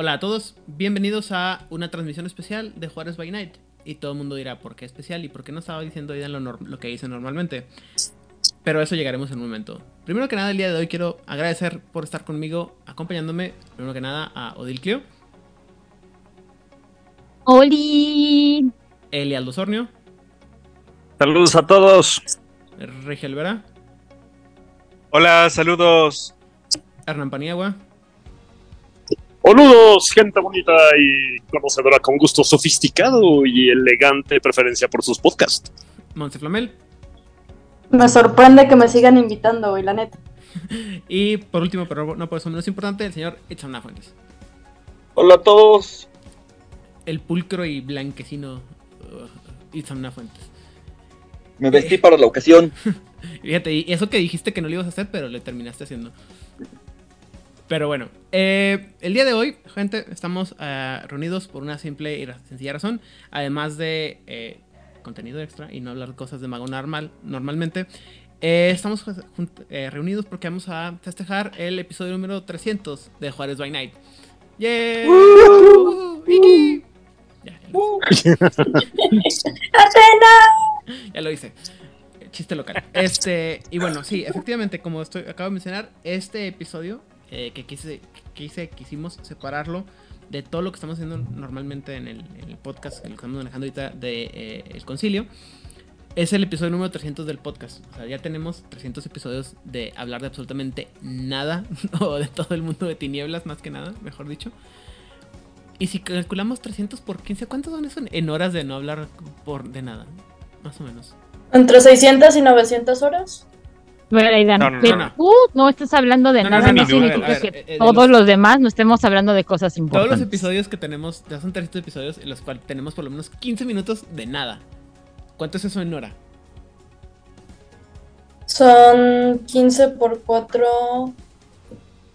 Hola a todos, bienvenidos a una transmisión especial de Juárez by Night. Y todo el mundo dirá, ¿por qué especial? ¿Y por qué no estaba diciendo Aidan lo, lo que dice normalmente? Pero a eso llegaremos en un momento. Primero que nada, el día de hoy quiero agradecer por estar conmigo, acompañándome, primero que nada, a Odil Clio, ¡Oli! Eli Aldo Sornio, Saludos a todos. Rigel Vera, Hola, saludos. Hernán Paniagua, Saludos, gente bonita y conocedora con gusto sofisticado y elegante preferencia por sus podcasts. Monse Flamel Me sorprende que me sigan invitando hoy, la neta. y por último, pero no por eso menos importante, el señor Itzamna Fuentes. Hola a todos. El pulcro y blanquecino uh, Itzamna Fuentes. Me vestí para la ocasión. Fíjate, y eso que dijiste que no lo ibas a hacer, pero le terminaste haciendo. Pero bueno, eh, el día de hoy, gente, estamos eh, reunidos por una simple y sencilla razón. Además de eh, contenido extra y no hablar cosas de mago normal, normalmente. eh, estamos eh, reunidos porque vamos a festejar el episodio número 300 de Juárez by Night. ¡Yeah! Uh. Ya, ya lo hice. Ya lo hice. Chiste local. Este, y bueno, sí, efectivamente, como estoy, acabo de mencionar, este episodio eh, que quise, quise, quisimos separarlo de todo lo que estamos haciendo normalmente en el, en el podcast, que lo estamos manejando ahorita de eh, El Concilio, es el episodio número 300 del podcast. O sea, ya tenemos 300 episodios de hablar de absolutamente nada, o de todo el mundo de tinieblas, más que nada, mejor dicho. Y si calculamos 300 por 15, ¿cuántos son eso en- horas de no hablar por, de nada? Más o menos. Entre 600 y 900 horas. No, no, pero no, no. tú no estás hablando de nada, no, no, no, significa que ver, eh, todos los- los demás no estemos hablando de cosas Todos importantes. los episodios que tenemos, ya son 300 episodios en los cuales tenemos por lo menos 15 minutos de nada. ¿Cuánto es eso en hora? Son 15 por 4.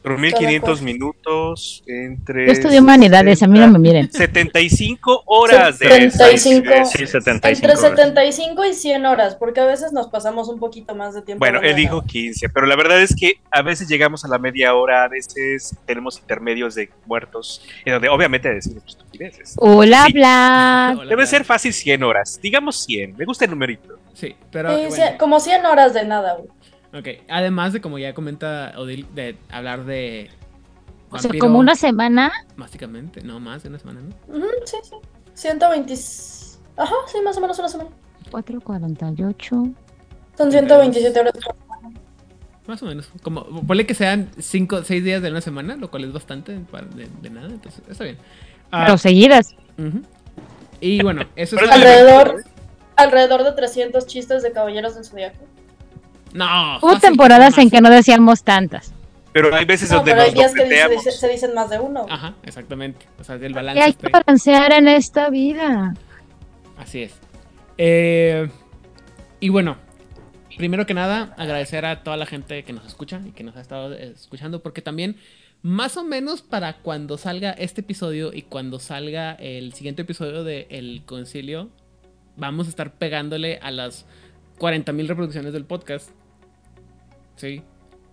4.500 minutos entre. Yo estudio humanidades, a mí no me miren. 75 horas de 75. Sí, 75 Entre horas. 75 y 100 horas, porque a veces nos pasamos un poquito más de tiempo. Bueno, él de dijo nada. 15, pero la verdad es que a veces llegamos a la media hora, a veces tenemos intermedios de muertos, en donde obviamente decimos estupideces. Hola, Sí. Bla. Hola, Debe hola. ser fácil 100 horas. Digamos 100. Me gusta el numerito. Sí, pero. Sí, bueno, cien- como 100 horas de nada, güey. Ok. Además de, como ya comenta Odil, de hablar de. O sea, vampiro, como una semana. Básicamente, no más de una semana, ¿no? Ujú, sí, sí. 120. Ajá, sí, más o menos una semana. 448. Son 127 horas. Más o menos. Como, ponle que sean 5, 6 días de una semana, lo cual es bastante para- de, de nada, entonces está bien. Ah, Pero seguidas. ujú. Y bueno, eso es. Alrededor, alrededor de 300 chistes de Caballeros del Zodiaco. No. Hubo temporadas en que no decíamos tantas. Pero hay veces No, donde pero hay nos días que dice- dobleteamos. dice- se dicen más de uno. Ajá, exactamente. O sea, el Y balance. hay que balancear en esta vida. Así es. Eh, y bueno, primero que nada, agradecer a toda la gente que nos escucha y que nos ha estado eh, escuchando, porque también, más o menos para cuando salga este episodio y cuando salga el siguiente episodio de El Concilio, vamos a estar pegándole a las 40.000 reproducciones del podcast. Sí.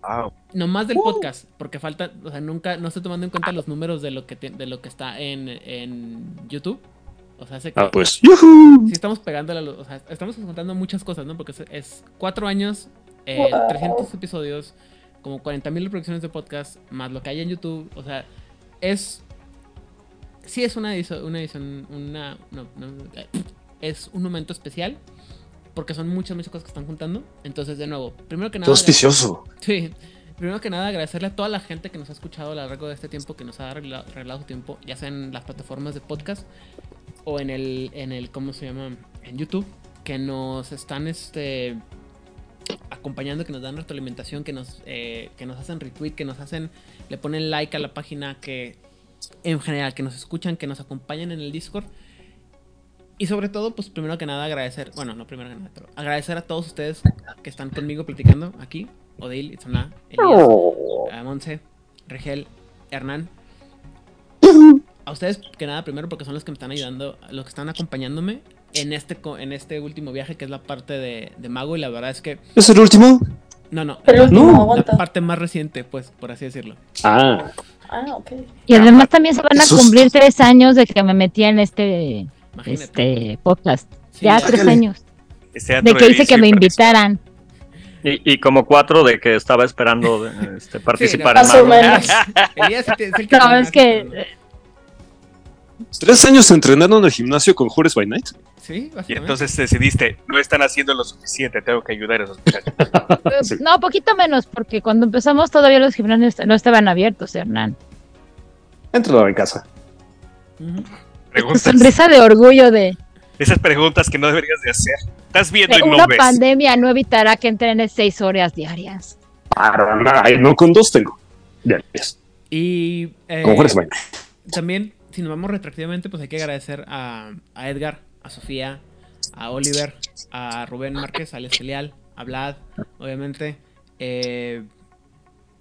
Wow. No más Uh. del podcast, porque falta, o sea, nunca, no estoy tomando en cuenta los números de lo que, te- de lo que está en, en YouTube. O sea, hace que, Ah, pues. Sí estamos los, o sea, estamos contando muchas cosas, ¿no? Porque es, es cuatro años, eh, Wow. 300 episodios, como 40.000 reproducciones de podcast, más lo que hay en YouTube, o sea, es, sí es una edición, una edición, una, no, no, es un momento especial, porque son muchas, muchas cosas que están juntando. Entonces, de nuevo, primero que nada... Auspicioso. Sí, primero que nada agradecerle a toda la gente que nos ha escuchado a lo largo de este tiempo, que nos ha arreglado, arreglado su tiempo, ya sea en las plataformas de podcast o en el, en el, ¿cómo se llama? En YouTube, que nos están, este, acompañando, que nos dan retroalimentación, que nos, eh, que nos hacen retweet, que nos hacen, le ponen like a la página, que en general, que nos escuchan, que nos acompañan en el Discord. Y sobre todo, pues primero que nada agradecer, bueno, no primero que nada, pero agradecer a todos ustedes que están conmigo platicando aquí. Odil, Itzana, Elías, a Monse, Regel, Hernán. A ustedes, que nada, primero porque son los que me están ayudando, los que están acompañándome en este, co- en este último viaje que es la parte de, de Mago. Y la verdad es que, ¿Es el último? no, no, El la- último, parte más reciente, pues, por así decirlo. Ah. Ah, ok. Y además también se van a cumplir tres años de que me metí en este, Imagínate. este podcast. Sí, ya tres años. Este De que hice que me invitaran. Y, y como cuatro de que estaba esperando este, participar Más en sí es el que No, es que ¿Tres años entrenando en el gimnasio con Jures by Night? Sí, Y entonces decidiste, no están haciendo lo suficiente, tengo que ayudar a esos muchachos. eh, no, poquito menos, porque cuando empezamos todavía los gimnasios no estaban abiertos, Hernán. Entralo en casa. Preguntas, Sonrisa de orgullo de, esas preguntas que no deberías de hacer. Estás viendo de y no una ves. pandemia no evitará que entrenes seis horas diarias. Para nada, no con dos tengo. Yes. Y eh, también, si nos vamos retroactivamente, pues hay que agradecer a, a Edgar, a Sofía, a Oliver, a Rubén Márquez, a Leal, a Vlad, obviamente, eh,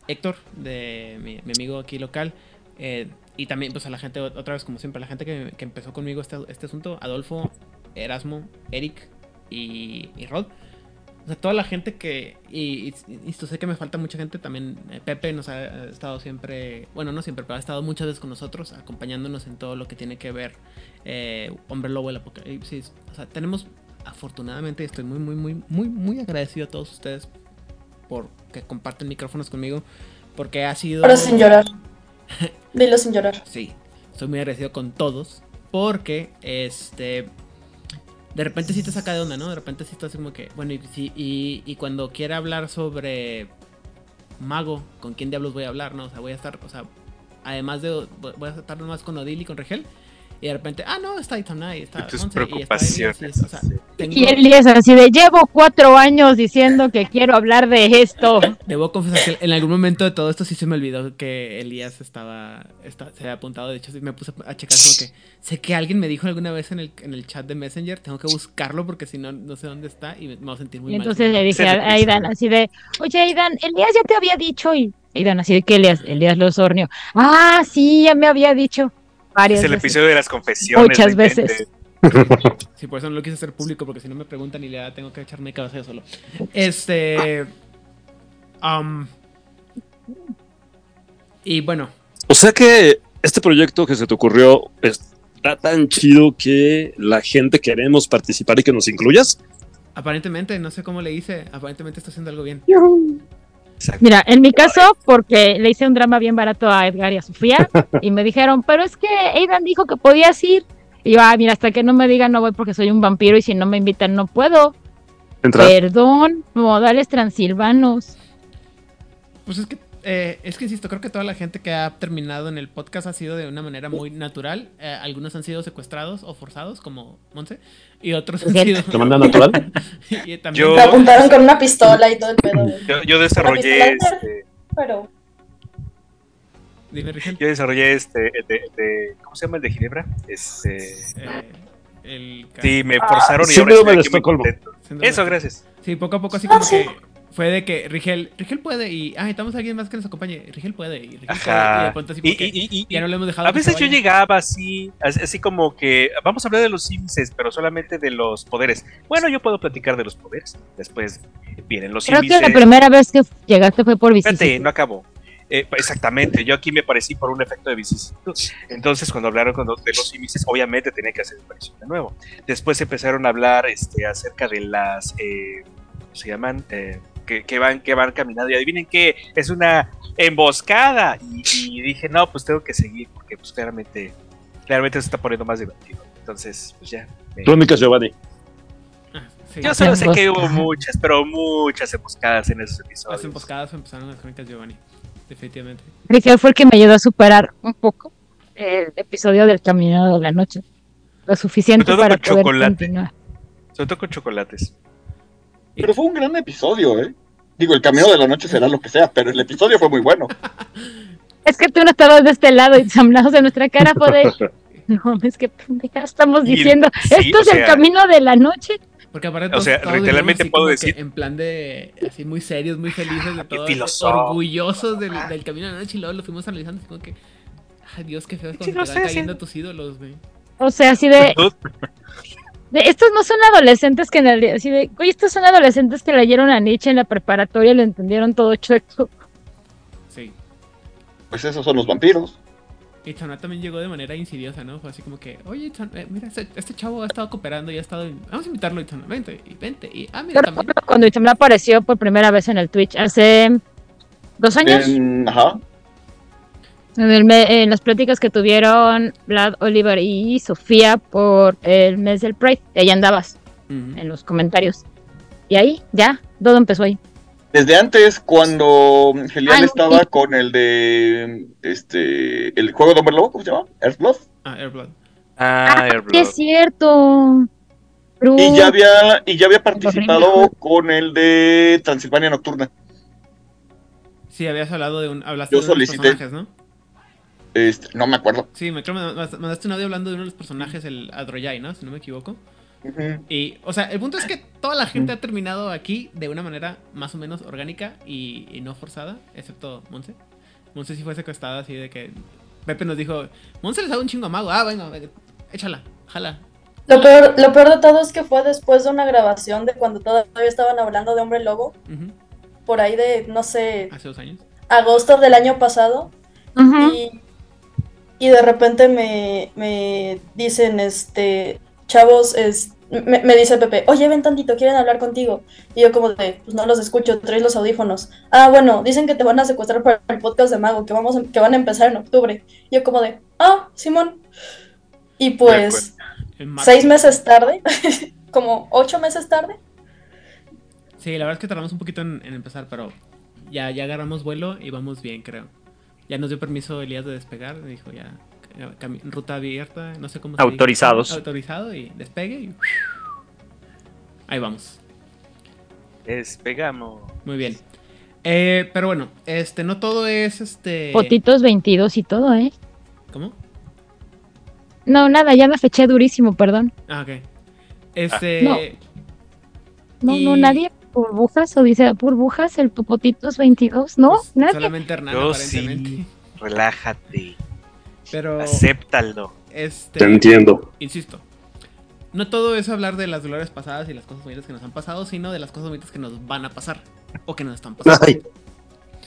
Héctor, de mi, mi amigo aquí local, eh, y también pues a la gente, otra vez como siempre, a la gente que, que empezó conmigo este, este asunto, Adolfo, Erasmo, Eric y, y Rod. O sea, toda la gente que. Y, y, y sé que me falta mucha gente también. eh, Pepe nos ha estado siempre. Bueno, no siempre, pero ha estado muchas veces con nosotros, acompañándonos en todo lo que tiene que ver. eh, Hombre Lobo, el Apocalipsis. O sea, tenemos. Afortunadamente, estoy muy, muy, muy, muy, muy agradecido a todos ustedes por que comparten micrófonos conmigo. Porque ha sido. Ahora sin llorar. Dilo sin llorar. Sí, estoy muy agradecido con todos. Porque, este. De repente sí te saca de onda, ¿no? De repente sí estás como que. Bueno, y, y, y cuando quiera hablar sobre. Mago, ¿con quién diablos voy a hablar, no? O sea, voy a estar. O sea, además de. Voy a estar nomás con Odil y con Regel. Y de repente, ah, no, está Itamnai, está tus Monse, y está preocupaciones. Elias, y- o sea, sí. tengo- Y Elías así de, llevo cuatro años diciendo que quiero hablar de esto. Debo confesar que en algún momento de todo esto sí se me olvidó que Elías estaba, esta- se había apuntado. De hecho, sí me puse a checar como que sé que alguien me dijo alguna vez en el, en el chat de Messenger. Tengo que buscarlo porque si no, no sé dónde está y me, me voy a sentir muy Y mal. entonces le dije a Aidan así de, oye Aidan, Elías ya te había dicho y Aidan así de que Elías, Elías lo sornió. Ah, sí, ya me había dicho varias Es el veces. episodio de las confesiones. Muchas veces. Sí, por eso no lo quise hacer público porque si no me preguntan y le tengo que echarme cabeza yo solo. Este. am, y bueno, O sea que este proyecto que se te ocurrió está tan chido que la gente queremos participar y que nos incluyas. aparentemente, no sé cómo le hice. Aparentemente está haciendo algo bien. Exacto. Mira, en mi caso, porque le hice un drama bien barato a Edgar y a Sofía, y me dijeron, pero es que Aidan dijo que podías ir. Y yo, ah, mira, hasta que no me digan no voy porque soy un vampiro y si no me invitan no puedo. Entra. Perdón, modales transilvanos. Pues es que, eh, es que insisto, creo que toda la gente que ha terminado en el podcast ha sido de una manera muy natural. Eh, algunos han sido secuestrados o forzados, como Monse, y otros han sido. ¿De manera natural? y también- Yo- Me apuntaron con una pistola y todo el pedo. Yo, yo desarrollé este, Pero. Dime, Rigel. yo desarrollé este, ¿cómo se llama el de Ginebra? Este, Eh, el sí, me forzaron y ahora estoy aquí muy contento. Eso, gracias. Sí, poco a poco así Ah, como sí. que fue de que Rigel, Rigel puede y, ah, necesitamos a alguien más que nos acompañe. Rigel puede y Rigel puede. Y de Ajá. pronto así Y, porque y- y- y- ya no lo hemos dejado. a que veces yo llegaba así, así como que vamos a hablar de los índices, pero solamente de los poderes. Bueno, yo puedo platicar de los poderes. Después vienen los Creo que índices. la primera vez que llegaste fue por Espérate, visita. no acabó. Eh, exactamente, yo aquí me parecí por un efecto de vicisitud. Entonces, cuando hablaron con los- de los índices, obviamente tenía que hacer aparición de nuevo. Después empezaron a hablar este, acerca de las. Eh, ¿Cómo se llaman? Eh, que, que van, que van caminando. Y adivinen qué, es una emboscada. Y, y dije, no, pues tengo que seguir, porque pues claramente, claramente se está poniendo más divertido. Entonces, pues ya. me- Crónicas Giovanni. Sí. Yo solo sé que hubo muchas, pero muchas emboscadas en esos Las episodios. emboscadas empezaron las crónicas Giovanni. Definitivamente. Rigel fue el que me ayudó a superar un poco el episodio del Camino de la Noche. Lo suficiente Sobre todo para con poder chocolate. continuar. Sobre todo con chocolates. Pero fue un gran episodio, ¿eh? Digo, el camino de la noche será lo que sea, pero el episodio fue muy bueno. Es que tú no estabas de este lado y ensamblados de nuestra cara fue de... No, es que pendeja estamos Y- diciendo. sí, Esto es el camino de la noche. Porque aparte O todos- sea, todos literalmente puedo decir- en plan de así muy serios, muy felices de todo, filosófico. orgullosos del, del camino de la noche y luego lo fuimos analizando así como que ay Dios, qué feo es Sí, cuando lo te sé, van sí. cayendo tus ídolos, güey. O sea, así de, de, Estos no son adolescentes que en el, así de, oye, estos son adolescentes que leyeron a Nietzsche en la preparatoria y lo entendieron todo chueco. Sí. Pues esos son los vampiros. Y Chana también llegó de manera insidiosa, ¿no? Fue así como que, oye, eh, mira, este, este chavo ha estado cooperando y ha estado. en- Vamos a invitarlo, Chana, vente, y vente. Y, ah, mira, Pero también. cuando Itzamla apareció por primera vez en el Twitch hace dos años, En- ajá. En, el me- en las pláticas que tuvieron Vlad, Oliver y Sofía por el mes del Pride, y ahí andabas en los comentarios. Y ahí, ya, todo empezó ahí. Desde antes, cuando Gelial Ah, estaba sí. con el de este el juego de Hombre Lobo, ¿cómo se llama? Earthblood. Ah, Airblood. Ah, Airblood. es cierto. Y ya había, y ya había participado con el de Transilvania Nocturna. Sí, habías hablado de un. Hablaste Yo de solicité. personajes, ¿no? Este, no me acuerdo. Sí, me creo que me mandaste un audio hablando de uno de los personajes, el Adroyai, ¿no? Si no me equivoco. Y, o sea, el punto es que toda la gente ha terminado aquí de una manera más o menos orgánica y, y no forzada, excepto Monse. Monse sí fue secuestrada así de que Pepe nos dijo, Monse les da un chingo a Mago, ah, venga, venga, échala, jala. Lo peor, lo peor de todo es que fue después de una grabación de cuando todavía estaban hablando de Hombre Lobo, por ahí de, no sé, Hace dos años. agosto del año pasado. Y, y de repente me, me dicen, este, chavos, es, me, me dice Pepe, oye, ven tantito, quieren hablar contigo. Y yo como de, pues no los escucho, traes los audífonos. Ah, bueno, dicen que te van a secuestrar para el podcast de Mago, que, vamos a- que van a empezar en octubre. Y yo como de, ah, Simón. Y pues, mar- seis meses tarde, como ocho meses tarde, Sí, la verdad es que tardamos un poquito en, en empezar, pero ya, ya agarramos vuelo y vamos bien, creo. Ya nos dio permiso Elías de despegar, dijo ya, eh, ruta abierta, no sé cómo se dice. Autorizados. Autorizado y despegue y... Ahí vamos. Despegamos. Muy bien. Eh, pero bueno, este, no todo es este. Fotitos 22 y todo, ¿eh? ¿Cómo? No, nada, ya me feché durísimo, perdón. Ah, ok. Este. No. No, no, Y- nadie. Burbujas o dice burbujas el Popotitos 22, ¿no? pues, nadie. Solamente Hernán, Yo aparentemente. sí. Relájate. Pero. Acéptalo. Este. Te entiendo. Insisto. No todo es hablar de las glorias pasadas y las cosas bonitas que nos han pasado, sino de las cosas bonitas que nos van a pasar. O que nos están pasando. Ay.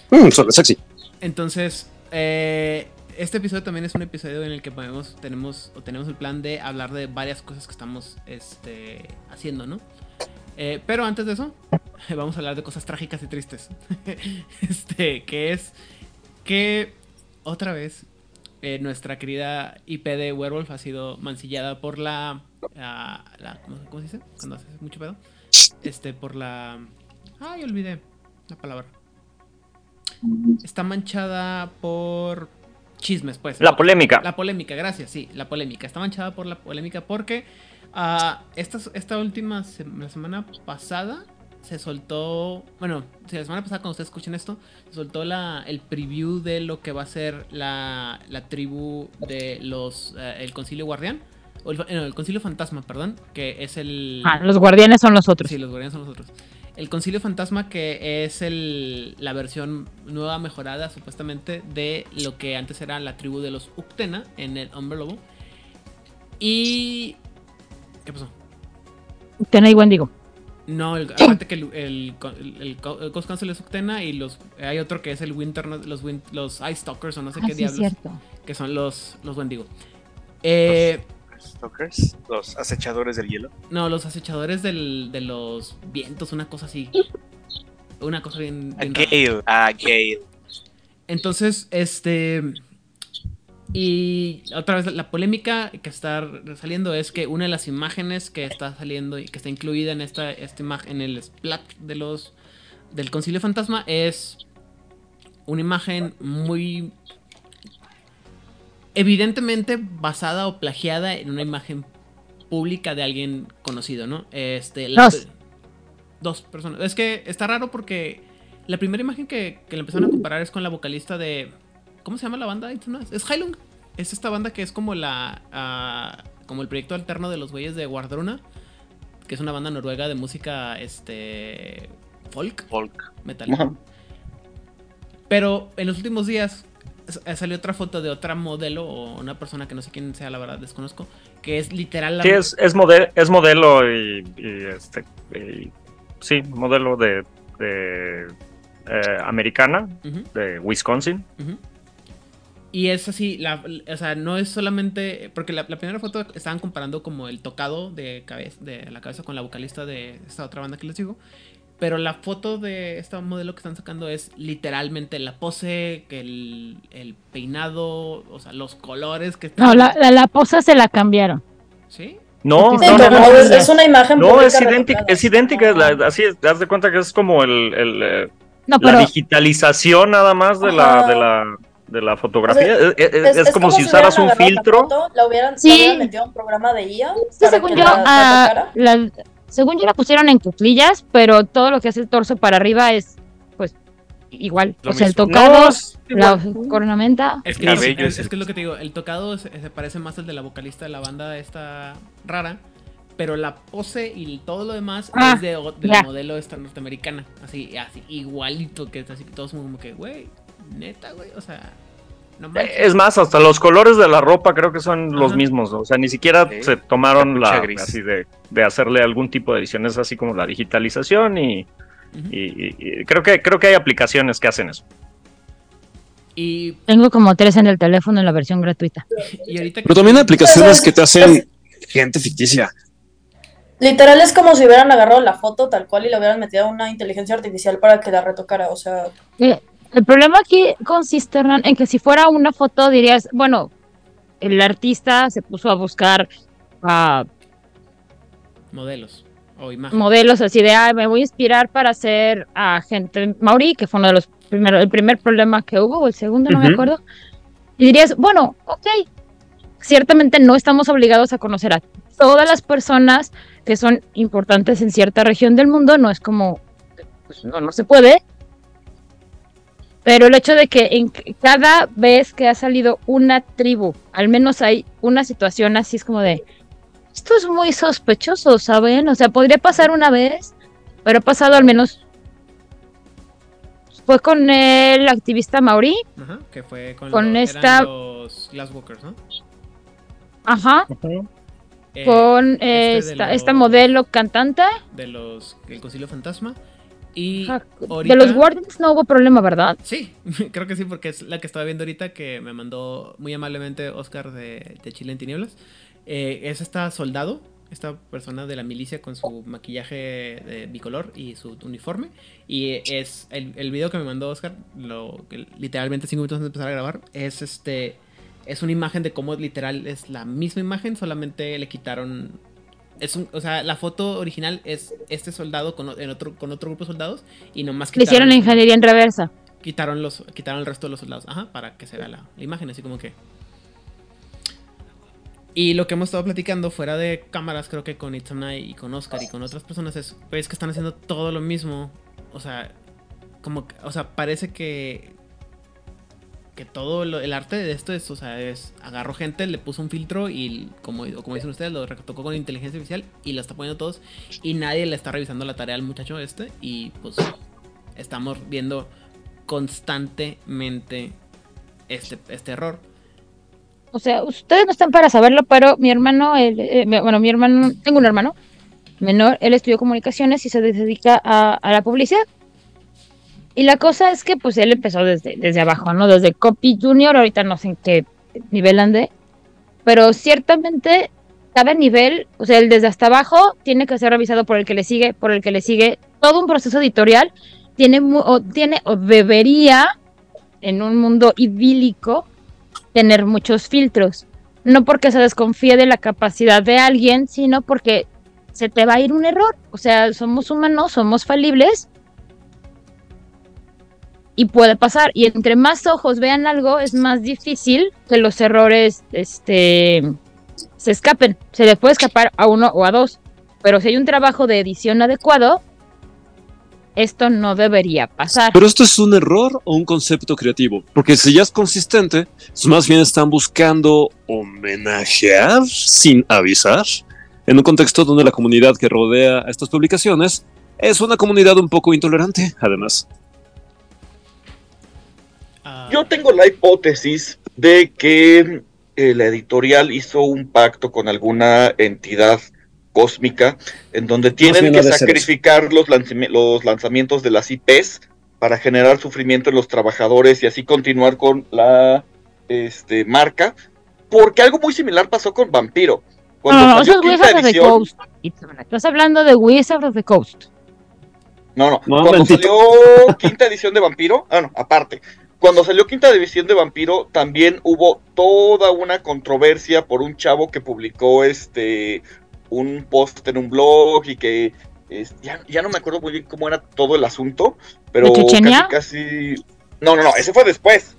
Mm, suena sexy. Entonces, eh, este episodio también es un episodio en el que podemos, tenemos, o tenemos el plan de hablar de varias cosas que estamos este, haciendo, ¿no? Eh, pero antes de eso, vamos a hablar de cosas trágicas y tristes. este, que es que otra vez eh, nuestra querida IP de Werewolf ha sido mancillada por la. la- la- ¿cómo, cómo se dice? Cuando haces mucho pedo. Este, por la. Ay, olvidé la palabra. Está manchada por chismes, pues. La polémica. La polémica, gracias, sí, la polémica. Está manchada por la polémica porque ah, esta, esta última se- la semana pasada se soltó, bueno, sí, la semana pasada cuando ustedes escuchen esto, se soltó la, el preview de lo que va a ser la, la tribu de los, eh, el concilio guardián, o el, fa- no, el concilio fantasma, perdón, que es el... Ah, los guardianes son los otros. Sí, los guardianes son los otros. El Concilio Fantasma, que es el, la versión nueva, mejorada, supuestamente, de lo que antes era la tribu de los Uctena en el Hombre Lobo. Y. ¿Qué pasó? Ten ahí, digo. No, el, aparte que el, el, el, Ghost Council es Uctena y los hay otro que es el Winter, los, los Ice Stalkers o no sé Ah, qué sí, diablos, cierto. que son los, los Wendigo. Eh, Stalkers, los acechadores del hielo. no, los acechadores del, de los vientos, una cosa así. Una cosa bien. A bien rara. Gale. A Gale. Entonces, este. Y otra vez la polémica que está saliendo es que una de las imágenes que está saliendo y que está incluida en esta, esta imagen, en el splat de los del Concilio Fantasma es una imagen muy evidentemente basada o plagiada en una imagen pública de alguien conocido, ¿no? Este, la- Dos. dos personas. Es que está raro porque la primera imagen que, que le empezaron a comparar es con la vocalista de. ¿Cómo se llama la banda? Es Heilung. Es esta banda que es como la. ah, como el proyecto alterno de los güeyes de Guardruna. Que es una banda noruega de música. Este. folk, Folk. metal. Pero en los últimos días salió otra foto de otra modelo o una persona que no sé quién sea, la verdad, desconozco. Que es literal la. Sí, es, es, es modelo y, y, este. y- sí, modelo de. de, eh, americana, de Wisconsin. Y es así, la, o sea, no es solamente. Porque la, la primera foto estaban comparando como el tocado de, cabeza, de la cabeza con la vocalista de esta otra banda que les digo. Pero la foto de este modelo que están sacando es literalmente la pose, que el, el peinado, o sea, los colores que están. No, la, la, la posa se la cambiaron. ¿Sí? No, Sí, no, no, pero no. es, es una imagen No, es idéntica, es idéntica, es la- así es, haz de cuenta que es como el, el, eh, la digitalización nada más de la, de la, de la fotografía. O sea, es, es- es como, si usaras un la filtro. foto, la hubieran, Sí. la hubieran metido a un programa de IA. para según yo, la- según yo la pusieron en cuclillas, pero todo lo que hace el torso para arriba es, pues, igual. Lo o sea, el tocado, No, la cornamenta. Es que, Cabello es, es es el- que es lo que te digo, el tocado se, se parece más al de la vocalista de la banda esta rara, pero la pose y todo lo demás Ah, es de, modelo esta norteamericana, así, así igualito, que es así que todos como que, güey, neta, güey, o sea, no. Eh, Es más, hasta los colores de la ropa creo que son los mismos. O sea, ni siquiera Sí. se tomaron Capucha la gris. así de, de hacerle algún tipo de edición. Es así como la digitalización y, Ujú. y- y- y creo que creo que hay aplicaciones que hacen eso. Y, Tengo como tres en el teléfono en la versión gratuita. y ahorita Pero también hay aplicaciones que te hacen gente ficticia. Literal es como si hubieran agarrado la foto tal cual y le hubieran metido a una inteligencia artificial para que la retocara. O sea, Eh, El problema aquí consiste, Hernán, en que si fuera una foto dirías, bueno, el artista se puso a buscar a modelos o imágenes. modelos así de, ah, me voy a inspirar para hacer a gente maorí, que fue uno de los primeros, el primer problema que hubo, o el segundo, no me acuerdo. Y dirías, bueno, ok, ciertamente no estamos obligados a conocer a todas las personas que son importantes en cierta región del mundo, no es como, pues no, no se puede. Pero el hecho de que en cada vez que ha salido una tribu, al menos hay una situación así, es como de, esto es muy sospechoso, ¿saben? O sea, podría pasar una vez, pero ha pasado al menos. Fue con el activista Maori, Ajá, que fue con, Con lo- eran esta- los Glasswalkers, ¿no? ajá, Eh, con este esta, los- esta modelo cantante. de los el Concilio Fantasma y ahorita- De los Guardians no hubo problema, ¿verdad? Sí, creo que sí, porque es la que estaba viendo ahorita que me mandó muy amablemente Oscar de, de Chile en Tinieblas. Eh, es esta soldado, esta persona de la milicia con su maquillaje de bicolor y su uniforme. Y es el, el video que me mandó Oscar, lo, literalmente cinco minutos antes de empezar a grabar, es este. Es una imagen de cómo literal es la misma imagen, solamente le quitaron. Es un, o sea, la foto original es este soldado con, en otro, con otro grupo de soldados y nomás Le hicieron la ingeniería en reversa. quitaron los quitaron el resto de los soldados ajá para que se vea la, la imagen así como que y lo que hemos estado platicando fuera de cámaras creo que con Itzamna y con Oscar y con otras personas es pues que están haciendo todo lo mismo o sea como que- o sea parece que que todo lo- el arte de esto es o sea es agarró gente le puso un filtro y como dicen ustedes lo retocó con inteligencia artificial y lo está poniendo todos y nadie le está revisando la tarea al muchacho este y pues estamos viendo constantemente este, este error. O sea, ustedes no están para saberlo, pero mi hermano, él, eh, bueno, mi hermano, tengo un hermano menor, él estudió comunicaciones y se dedica a la publicidad. Y la cosa es que pues él empezó desde, desde abajo, ¿no? Desde copy junior, ahorita no sé en qué nivel ande, pero ciertamente cada nivel, o sea, el desde hasta abajo tiene que ser revisado por el que le sigue, por el que le sigue, todo un proceso editorial tiene, o, tiene o debería en un mundo idílico tener muchos filtros. No porque se desconfíe de la capacidad de alguien, sino porque se te va a ir un error. O sea, somos humanos, somos falibles. Y puede pasar. Y entre más ojos vean algo, es más difícil que los errores este, se escapen. Se le puede escapar a uno o a dos. Pero si hay un trabajo de edición adecuado, esto no debería pasar. Pero esto es un error o un concepto creativo. Porque si ya es consistente, pues más bien están buscando homenajear sin avisar. En un contexto donde la comunidad que rodea estas publicaciones es una comunidad un poco intolerante, además. Yo tengo la hipótesis de que eh, la editorial hizo un pacto con alguna entidad cósmica en donde tienen que sacrificar los, lanzami- los lanzamientos de las IPs para generar sufrimiento en los trabajadores y así continuar con la este, marca, porque algo muy similar pasó con Vampiro. No, Cuando no, no, eso salió Wizards of the edición, Coast. Estás hablando de Wizards of the Coast. No, no. No, Cuando mentito. salió quinta edición de Vampiro, ah, no, aparte. Cuando salió quinta edición de Vampiro, también hubo toda una controversia por un chavo que publicó este un post en un blog y que es- ya, ya no me acuerdo muy bien cómo era todo el asunto, pero casi, casi. No, no, no, ese fue después.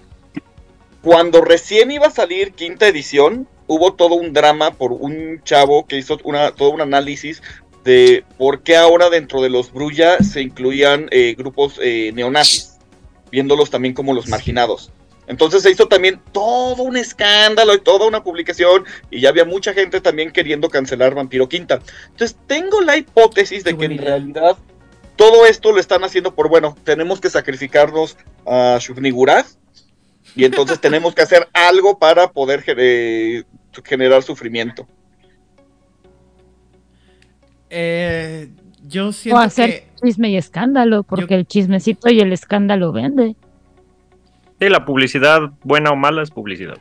Cuando recién iba a salir quinta edición, hubo todo un drama por un chavo que hizo una, todo un análisis de por qué ahora dentro de los Brulla se incluían eh, grupos eh, neonazis, viéndolos también como los marginados. Entonces se hizo también todo un escándalo y toda una publicación y ya había mucha gente también queriendo cancelar Vampiro Quinta. Entonces tengo la hipótesis de que en realidad todo esto lo están haciendo por, bueno, tenemos que sacrificarnos a Shubnigurat y entonces tenemos que hacer algo para poder eh, generar sufrimiento. Eh, yo O siento hacer que... chisme y escándalo, porque el chismecito y el escándalo vende. Sí, la publicidad, buena o mala, es publicidad.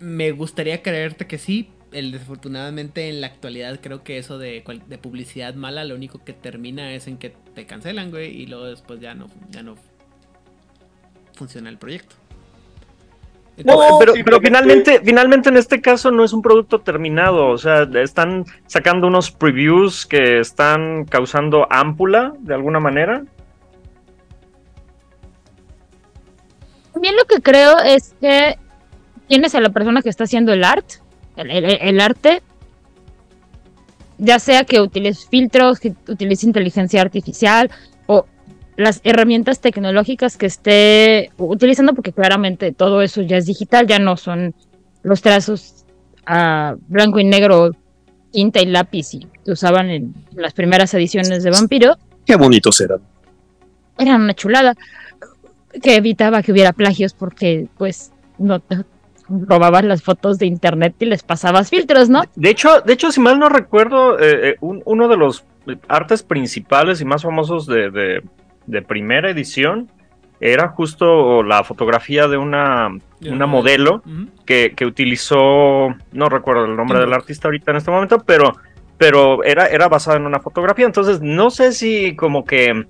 Me gustaría creerte que sí. El, desafortunadamente en la actualidad creo que eso de, de publicidad mala lo único que termina es en que te cancelan, güey, y luego después ya no, ya no funciona el proyecto. No, pero, finalmente, finalmente en este caso no es un producto terminado, o sea, están sacando unos previews que están causando ámpula de alguna manera. También lo que creo es que tienes a la persona que está haciendo el art, el, el- el arte, ya sea que utilice filtros, que utilice inteligencia artificial las herramientas tecnológicas que esté utilizando, porque claramente todo eso ya es digital, ya no son los trazos a blanco y negro, tinta y lápiz y que usaban en las primeras ediciones de Vampiro Qué bonitos eran. era una chulada que evitaba que hubiera plagios porque pues no te robabas las fotos de internet y les pasabas filtros, ¿no? De hecho, de hecho, si mal no recuerdo, eh, eh, un- uno de los artes principales y más famosos de, de- de primera edición era justo la fotografía de una, una modelo que, que utilizó, no recuerdo el nombre del artista ahorita en este momento, pero, pero era, era basada en una fotografía. Entonces, no sé si como que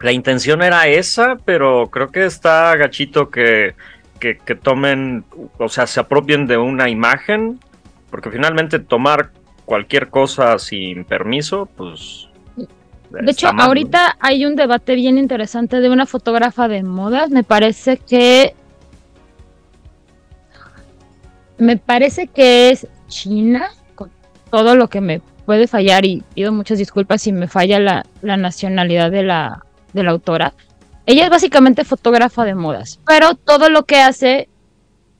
la intención era esa, pero creo que está gachito que, que, que tomen, o sea, se apropien de una imagen, porque finalmente tomar cualquier cosa sin permiso, pues... De hecho, ahorita hay un debate bien interesante de una fotógrafa de modas. Me parece que. Me parece que es China, con todo lo que me puede fallar, y pido muchas disculpas si me falla la, la nacionalidad de la, de la autora. Ella es básicamente fotógrafa de modas, pero todo lo que hace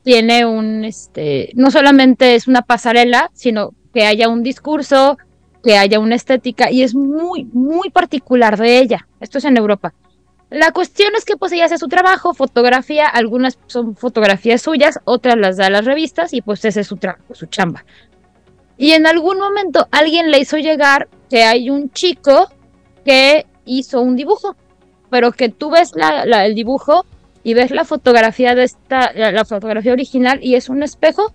tiene un, este, no solamente es una pasarela, sino que haya un discurso, que haya una estética y es muy, muy particular de ella. Esto es en Europa. La cuestión es que pues ella hace su trabajo, fotografía, algunas son fotografías suyas, otras las da a las revistas y pues ese es su trabajo, su chamba. Y en algún momento alguien le hizo llegar que hay un chico que hizo un dibujo, pero que tú ves la- el dibujo y ves la fotografía de esta, la, la fotografía original y es un espejo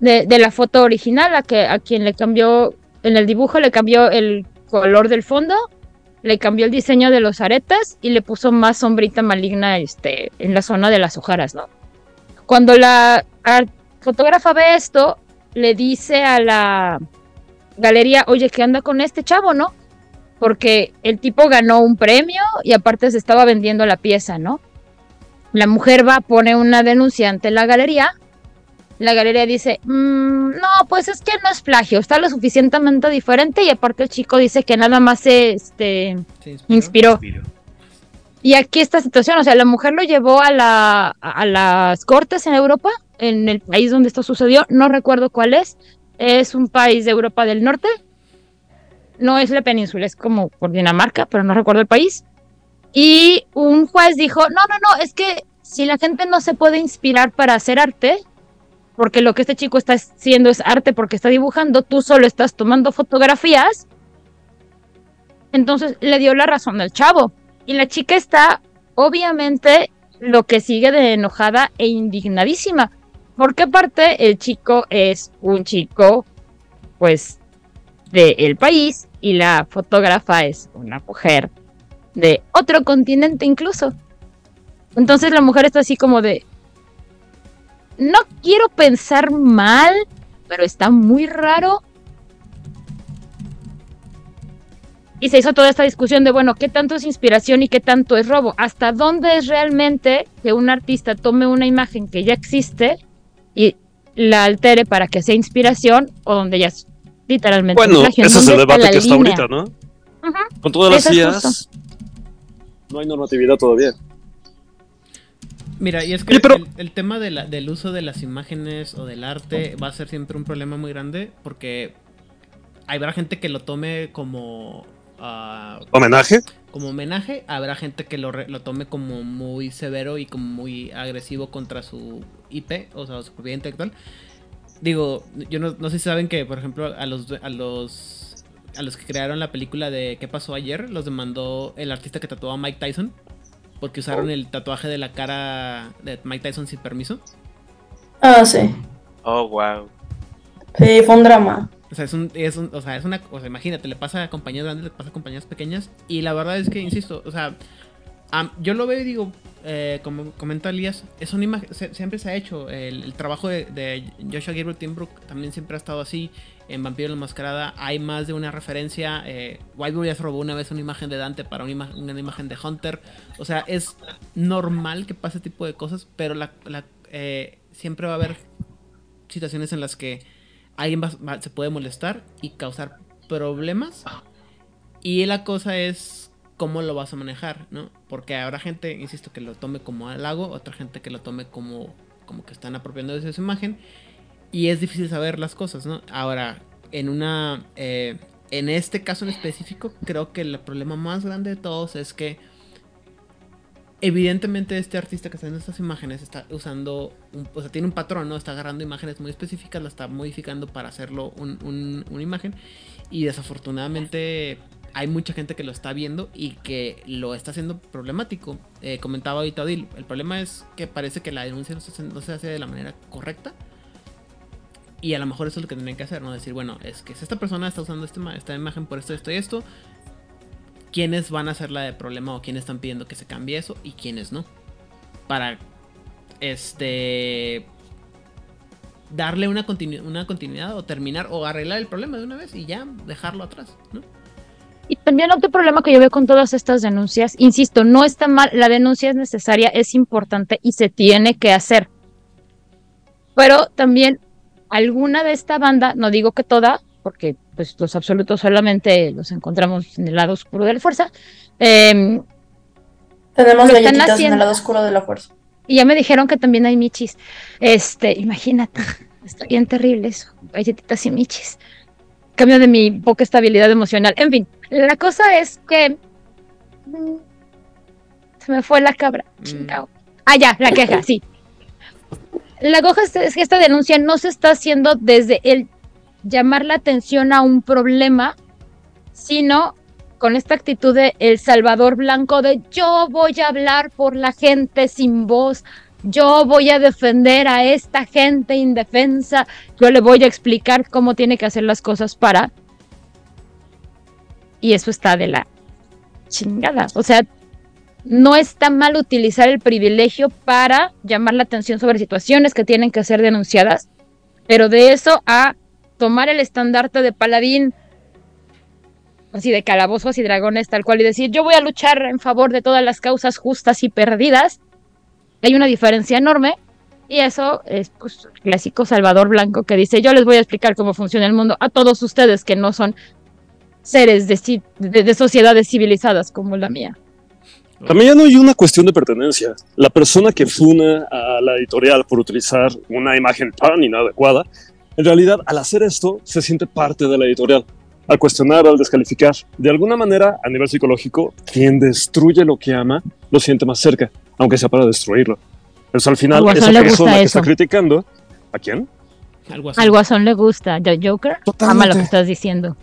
de, de la foto original a, que, a quien le cambió, en el dibujo le cambió el color del fondo, le cambió el diseño de los aretes y le puso más sombrita maligna este, en la zona de las ojeras, ¿no? Cuando la fotógrafa ve esto, le dice a la galería, oye, ¿qué anda con este chavo, no? Porque el tipo ganó un premio y aparte se estaba vendiendo la pieza, ¿no? La mujer va, pone una denuncia ante la galería. La galería dice, "Mm, no, pues es que no es plagio, está lo suficientemente diferente y aparte el chico dice que nada más se este, Se inspiró. Y aquí esta situación, o sea, la mujer lo llevó a, la, a las cortes en Europa, en el país donde esto sucedió, no recuerdo cuál es, es un país de Europa del Norte, no es la península, es como por Dinamarca, pero no recuerdo el país. Y un juez dijo, no, no, no, es que si la gente no se puede inspirar para hacer arte, porque lo que este chico está haciendo es arte porque está dibujando, tú solo estás tomando fotografías, entonces le dio la razón al chavo. Y la chica está, obviamente, lo que sigue de enojada e indignadísima. Porque aparte el chico es un chico, pues, del país y la fotógrafa es una mujer de otro continente incluso. Entonces la mujer está así como de, no quiero pensar mal, pero está muy raro. Y se hizo toda esta discusión de, bueno, ¿qué tanto es inspiración y qué tanto es robo? ¿Hasta dónde es realmente que un artista tome una imagen que ya existe y la altere para que sea inspiración o donde ya es literalmente Bueno, plagio? ese es el ¿Dónde está debate que está línea? ahorita, ¿no? Con todas las IAs, no hay normatividad todavía. Mira, y es que pero- el, el tema de la- del uso de las imágenes o del arte va a ser siempre un problema muy grande porque habrá gente que lo tome como, ah, ¿Homenaje? como homenaje, habrá gente que lo, lo tome como muy severo y como muy agresivo contra su IP, o sea, su propiedad intelectual. Digo, yo no, no sé si saben que, por ejemplo, a los, a los a los que crearon la película de ¿Qué pasó ayer? Los demandó el artista que tatuó a Mike Tyson porque usaron el tatuaje de la cara de Mike Tyson sin permiso. Ah, sí. Oh, wow. Sí, fue un drama. O sea, es un, es un- o sea, es una, o sea, imagínate, le pasa a compañías grandes, le pasa a compañías pequeñas. Y la verdad es que, insisto, o sea, am- yo lo veo y digo, eh, como comenta Elías, es una imagen, siempre se ha hecho. El, trabajo de, Joshua Gabriel Timbrook también siempre ha estado así. En Vampiro la Mascarada hay más de una referencia. Eh, Whitebury ya se robó una vez una imagen de Dante para una, ima- una imagen de Hunter. O sea, es normal que pase ese tipo de cosas, pero eh, siempre va a haber situaciones en las que alguien se puede molestar y causar problemas. Y la cosa es cómo lo vas a manejar, ¿no? Porque habrá gente, insisto, que lo tome como halago, otra gente que lo tome como, como que están apropiando de su imagen. Y es difícil saber las cosas, ¿no? Ahora, en una. eh, en este caso en específico, creo que el problema más grande de todos es que. Evidentemente este artista que está haciendo estas imágenes está usando, o sea, tiene un patrón, ¿no? Está agarrando imágenes muy específicas, la está modificando para hacerlo un- un- una imagen. Y desafortunadamente hay mucha gente que lo está viendo y que lo está haciendo problemático. Eh, comentaba ahorita Odil, el problema es que parece que la denuncia no se, hace, de la manera correcta. Y a lo mejor eso es lo que tendrían que hacer, ¿no? Decir, bueno, es que si esta persona está usando este esta imagen por esto, esto y esto, ¿quiénes van a hacerla de problema o quiénes están pidiendo que se cambie eso y quiénes no? Para, este, darle una continuidad o terminar o arreglar el problema de una vez y ya dejarlo atrás, ¿no? Y también otro problema que yo veo con todas estas denuncias, insisto, no está mal, la denuncia es necesaria, es importante y se tiene que hacer. Pero también alguna de esta banda, no digo que toda, porque pues los absolutos solamente los encontramos en el lado oscuro de la fuerza, eh, Tenemos galletitas en el lado oscuro de la fuerza. y ya me dijeron que también hay michis. Este, imagínate, está bien terrible eso, galletitas y michis. Cambio de mi poca estabilidad emocional. En fin, la cosa es que se me fue la cabra. Mm. Ah, ya, la queja, sí. La cosa es- es que esta denuncia no se está haciendo desde el llamar la atención a un problema, sino con esta actitud de El Salvador Blanco de yo voy a hablar por la gente sin voz, yo voy a defender a esta gente indefensa, yo le voy a explicar cómo tiene que hacer las cosas para... Y eso está de la chingada. O sea, no está mal utilizar el privilegio para llamar la atención sobre situaciones que tienen que ser denunciadas, pero de eso a tomar el estandarte de paladín, así de calabozos y dragones, tal cual, y decir yo voy a luchar en favor de todas las causas justas y perdidas, hay una diferencia enorme. Y eso es pues, clásico Salvador Blanco que dice, yo les voy a explicar cómo funciona el mundo a todos ustedes que no son seres de, ci- de- de sociedades civilizadas como la mía. También ya no hay una cuestión de pertenencia. La persona que funa a la editorial por utilizar una imagen tan inadecuada, en realidad al hacer esto se siente parte de la editorial. Al cuestionar, al descalificar, de alguna manera, a nivel psicológico, quien destruye lo que ama lo siente más cerca, aunque sea para destruirlo. Entonces al final, Guasón esa persona que está criticando, ¿a quién? Algo así. Al guasón le gusta, The Joker, ama Totalmente. lo que estás diciendo.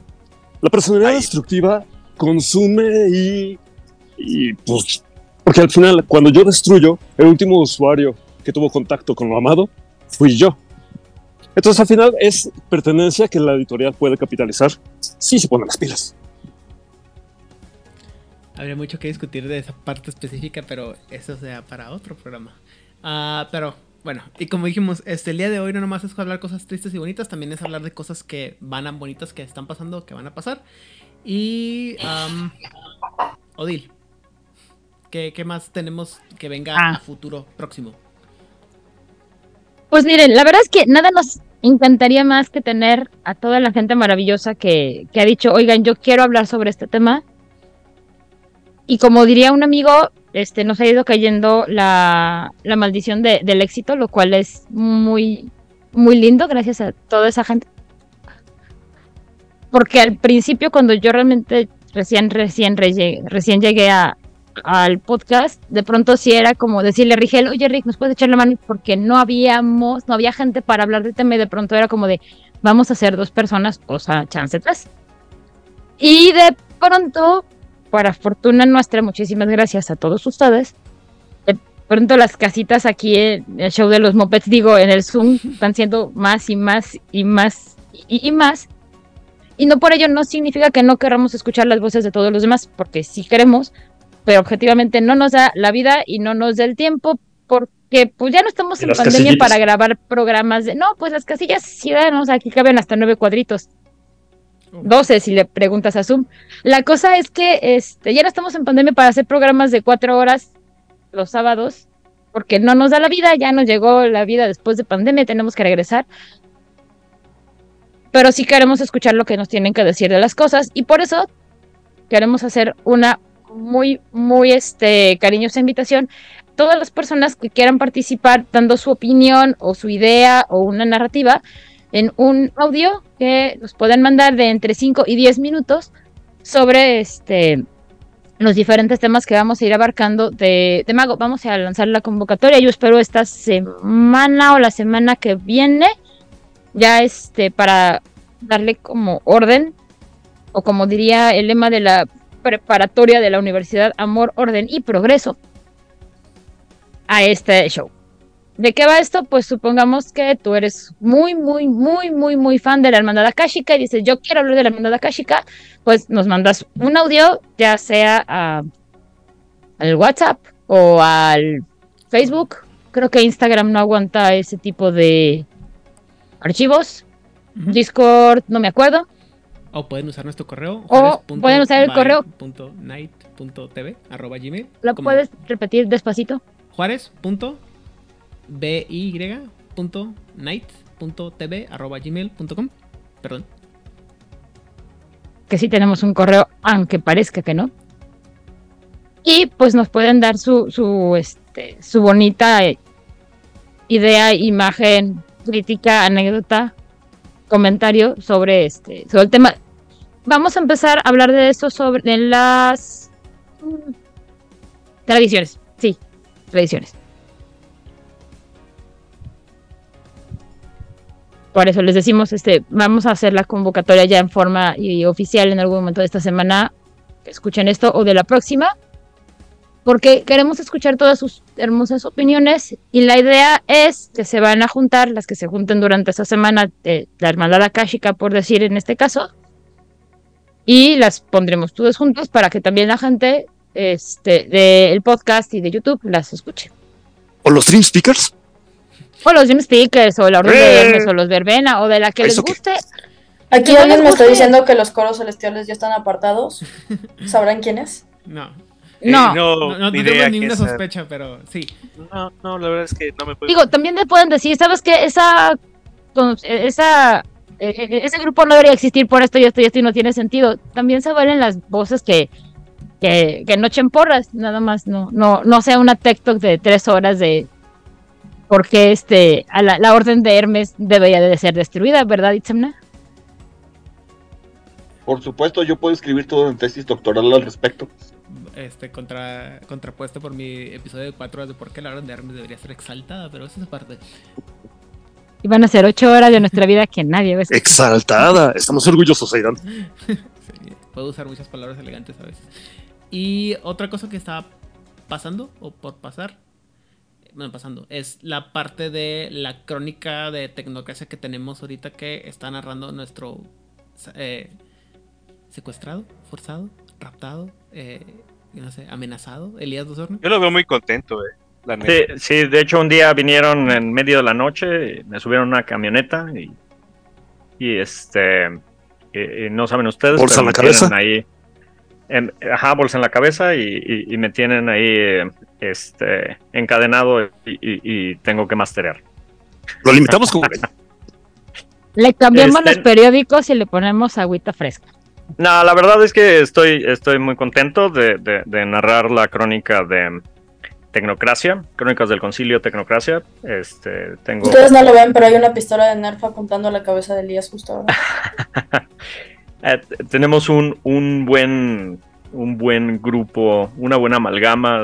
La personalidad Ahí. destructiva consume y, y pues Porque al final, cuando yo destruyo, el último usuario que tuvo contacto con lo amado fui yo. Entonces al final es pertenencia que la editorial puede capitalizar si se ponen las pilas. Habría mucho que discutir de esa parte específica, pero eso sea para otro programa. Ah, pero bueno, y como dijimos, este, el día de hoy no nomás es hablar cosas tristes y bonitas, también es hablar de cosas que van a bonitas, que están pasando, que van a pasar. Y... am, Odil, ¿qué, qué más tenemos que venga Ah. a futuro próximo? Pues miren, la verdad es que nada nos encantaría más que tener a toda la gente maravillosa que, que ha dicho, oigan, yo quiero hablar sobre este tema. Y como diría un amigo, este, nos ha ido cayendo la, la maldición de- del éxito, lo cual es muy, muy lindo gracias a toda esa gente. Porque al principio, cuando yo realmente recién, recién, relle- recién llegué a, al podcast, de pronto sí era como decirle a Rigel, oye Rick, ¿nos puedes echar la mano? Porque no habíamos, no había gente para hablar del tema y de pronto era como de, vamos a ser dos personas, o sea, chance tres. Y de pronto, para fortuna nuestra, muchísimas gracias a todos ustedes. De pronto las casitas aquí en el show de los mopeds, digo, en el Zoom, están siendo más y más y más y, y más. Y no por ello no significa que no queramos escuchar las voces de todos los demás, porque sí queremos, pero objetivamente no nos da la vida y no nos da el tiempo, porque pues ya no estamos en pandemia casillas. para grabar programas de... No, pues las casillas sí, sea, aquí caben hasta nueve cuadritos. 12 si le preguntas a Zoom. La cosa es que este, ya no estamos en pandemia para hacer programas de cuatro horas los sábados, porque no nos da la vida, ya nos llegó la vida después de pandemia, tenemos que regresar. Pero sí queremos escuchar lo que nos tienen que decir de las cosas y por eso queremos hacer una muy, muy este, cariñosa invitación. Todas las personas que quieran participar dando su opinión o su idea o una narrativa, en un audio que nos pueden mandar de entre 5 y 10 minutos sobre este los diferentes temas que vamos a ir abarcando de, de Mago. Vamos a lanzar la convocatoria. Yo espero esta semana o la semana que viene, ya este, para darle como orden, o como diría el lema de la preparatoria de la Universidad, Amor, Orden y Progreso, a este show. ¿De qué va esto? Pues supongamos que tú eres muy, muy, muy, muy, muy fan de la Hermandad Akashica y dices, yo quiero hablar de la Hermandad Akashica, pues nos mandas un audio, ya sea a- al WhatsApp o al Facebook. Creo que Instagram no aguanta ese tipo de archivos. Discord, no me acuerdo. O pueden usar nuestro correo. O pueden usar el correo. Juárez.night.tv arroba gmail. ¿Lo como puedes repetir despacito? Juárez.by.night.tv arroba gmail.com. Perdón. que sí tenemos un correo, aunque parezca que no. Y pues nos pueden dar su, su, este, su bonita idea, imagen, crítica, anécdota, comentario sobre este, sobre el tema. Vamos a empezar a hablar de esto sobre en las mm, tradiciones. Sí, tradiciones. Por eso les decimos, este, vamos a hacer la convocatoria ya en forma y oficial en algún momento de esta semana, escuchen esto, o de la próxima, porque queremos escuchar todas sus hermosas opiniones y la idea es que se van a juntar, las que se junten durante esta semana, de la hermandad akáshica, por decir en este caso, y las pondremos todas juntas para que también la gente este, del podcast y de YouTube las escuche. ¿O los Dream Speakers? O los Dream Speakers, o la Orden de ¡Eh! Hermes, o los Verbena, o de la que les guste. Aquí Que no alguien les me está diciendo que los coros celestiales ya están apartados. ¿Sabrán quién es? No. Eh, No, No, no, no, no ni tengo ninguna sospecha, pero sí. No, no, la verdad es que no me puedo. Digo, también te pueden decir, ¿sabes qué? Esa, esa, eh, eh, ese grupo no debería existir por esto y esto y esto y no tiene sentido. También se valen las voces que, que, que no echen porras, nada más, no, no, no sea una TikTok de tres horas de por qué este, a la, la orden de Hermes debería de ser destruida, ¿verdad, Itzamna? Por supuesto, yo puedo escribir todo en tesis doctoral al respecto. Este, contra, contrapuesto por mi episodio de 4 horas de por qué la orden de Hermes debería ser exaltada, pero esa es parte. Y van a ser ocho horas de nuestra vida que nadie va a escuchar. Exaltada. Estamos orgullosos, Aidan. Sí, puedo usar muchas palabras elegantes a veces. Y otra cosa que estaba pasando o por pasar. Bueno, pasando. Es la parte de la crónica de tecnocracia que tenemos ahorita que está narrando nuestro eh, secuestrado, forzado, raptado, eh, no sé, amenazado, Elías Dozorno. Yo lo veo muy contento, eh. La neta. Sí, sí, de hecho un día vinieron en medio de la noche, me subieron a una camioneta y, y este, y- y no saben ustedes, ¿Bolsa pero la cabeza? ahí, en- ajá, bolsa en la cabeza y, y- y me tienen ahí, eh, este, encadenado y, y- y tengo que masterear. Lo limitamos como. Le cambiamos Este- los periódicos y le ponemos agüita fresca. No, la verdad es que estoy, estoy muy contento de, de- de narrar la crónica de Tecnocracia, Crónicas del Concilio Tecnocracia. Este, tengo. Ustedes no lo ven, pero hay una pistola de Nerf apuntando a la cabeza de Elías justo ahora. Eh, tenemos un, un buen un buen grupo, una buena amalgama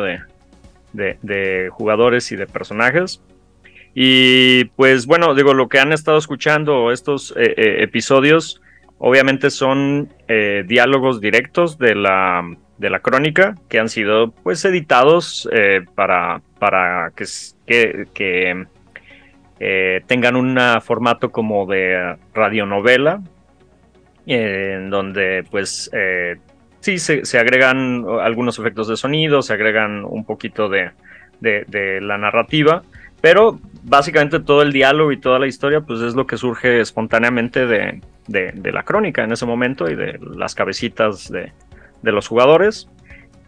de, de- jugadores y de personajes. Y pues bueno, digo, lo que han estado escuchando estos eh, eh, episodios, obviamente son diálogos directos de la, de la crónica que han sido pues editados eh, para, para que, que, tengan un formato como de radionovela, en donde pues eh, sí se, agregan algunos efectos de sonido, se agregan un poquito de, la narrativa, pero básicamente todo el diálogo y toda la historia pues es lo que surge espontáneamente de, la crónica en ese momento y de las cabecitas de, los jugadores.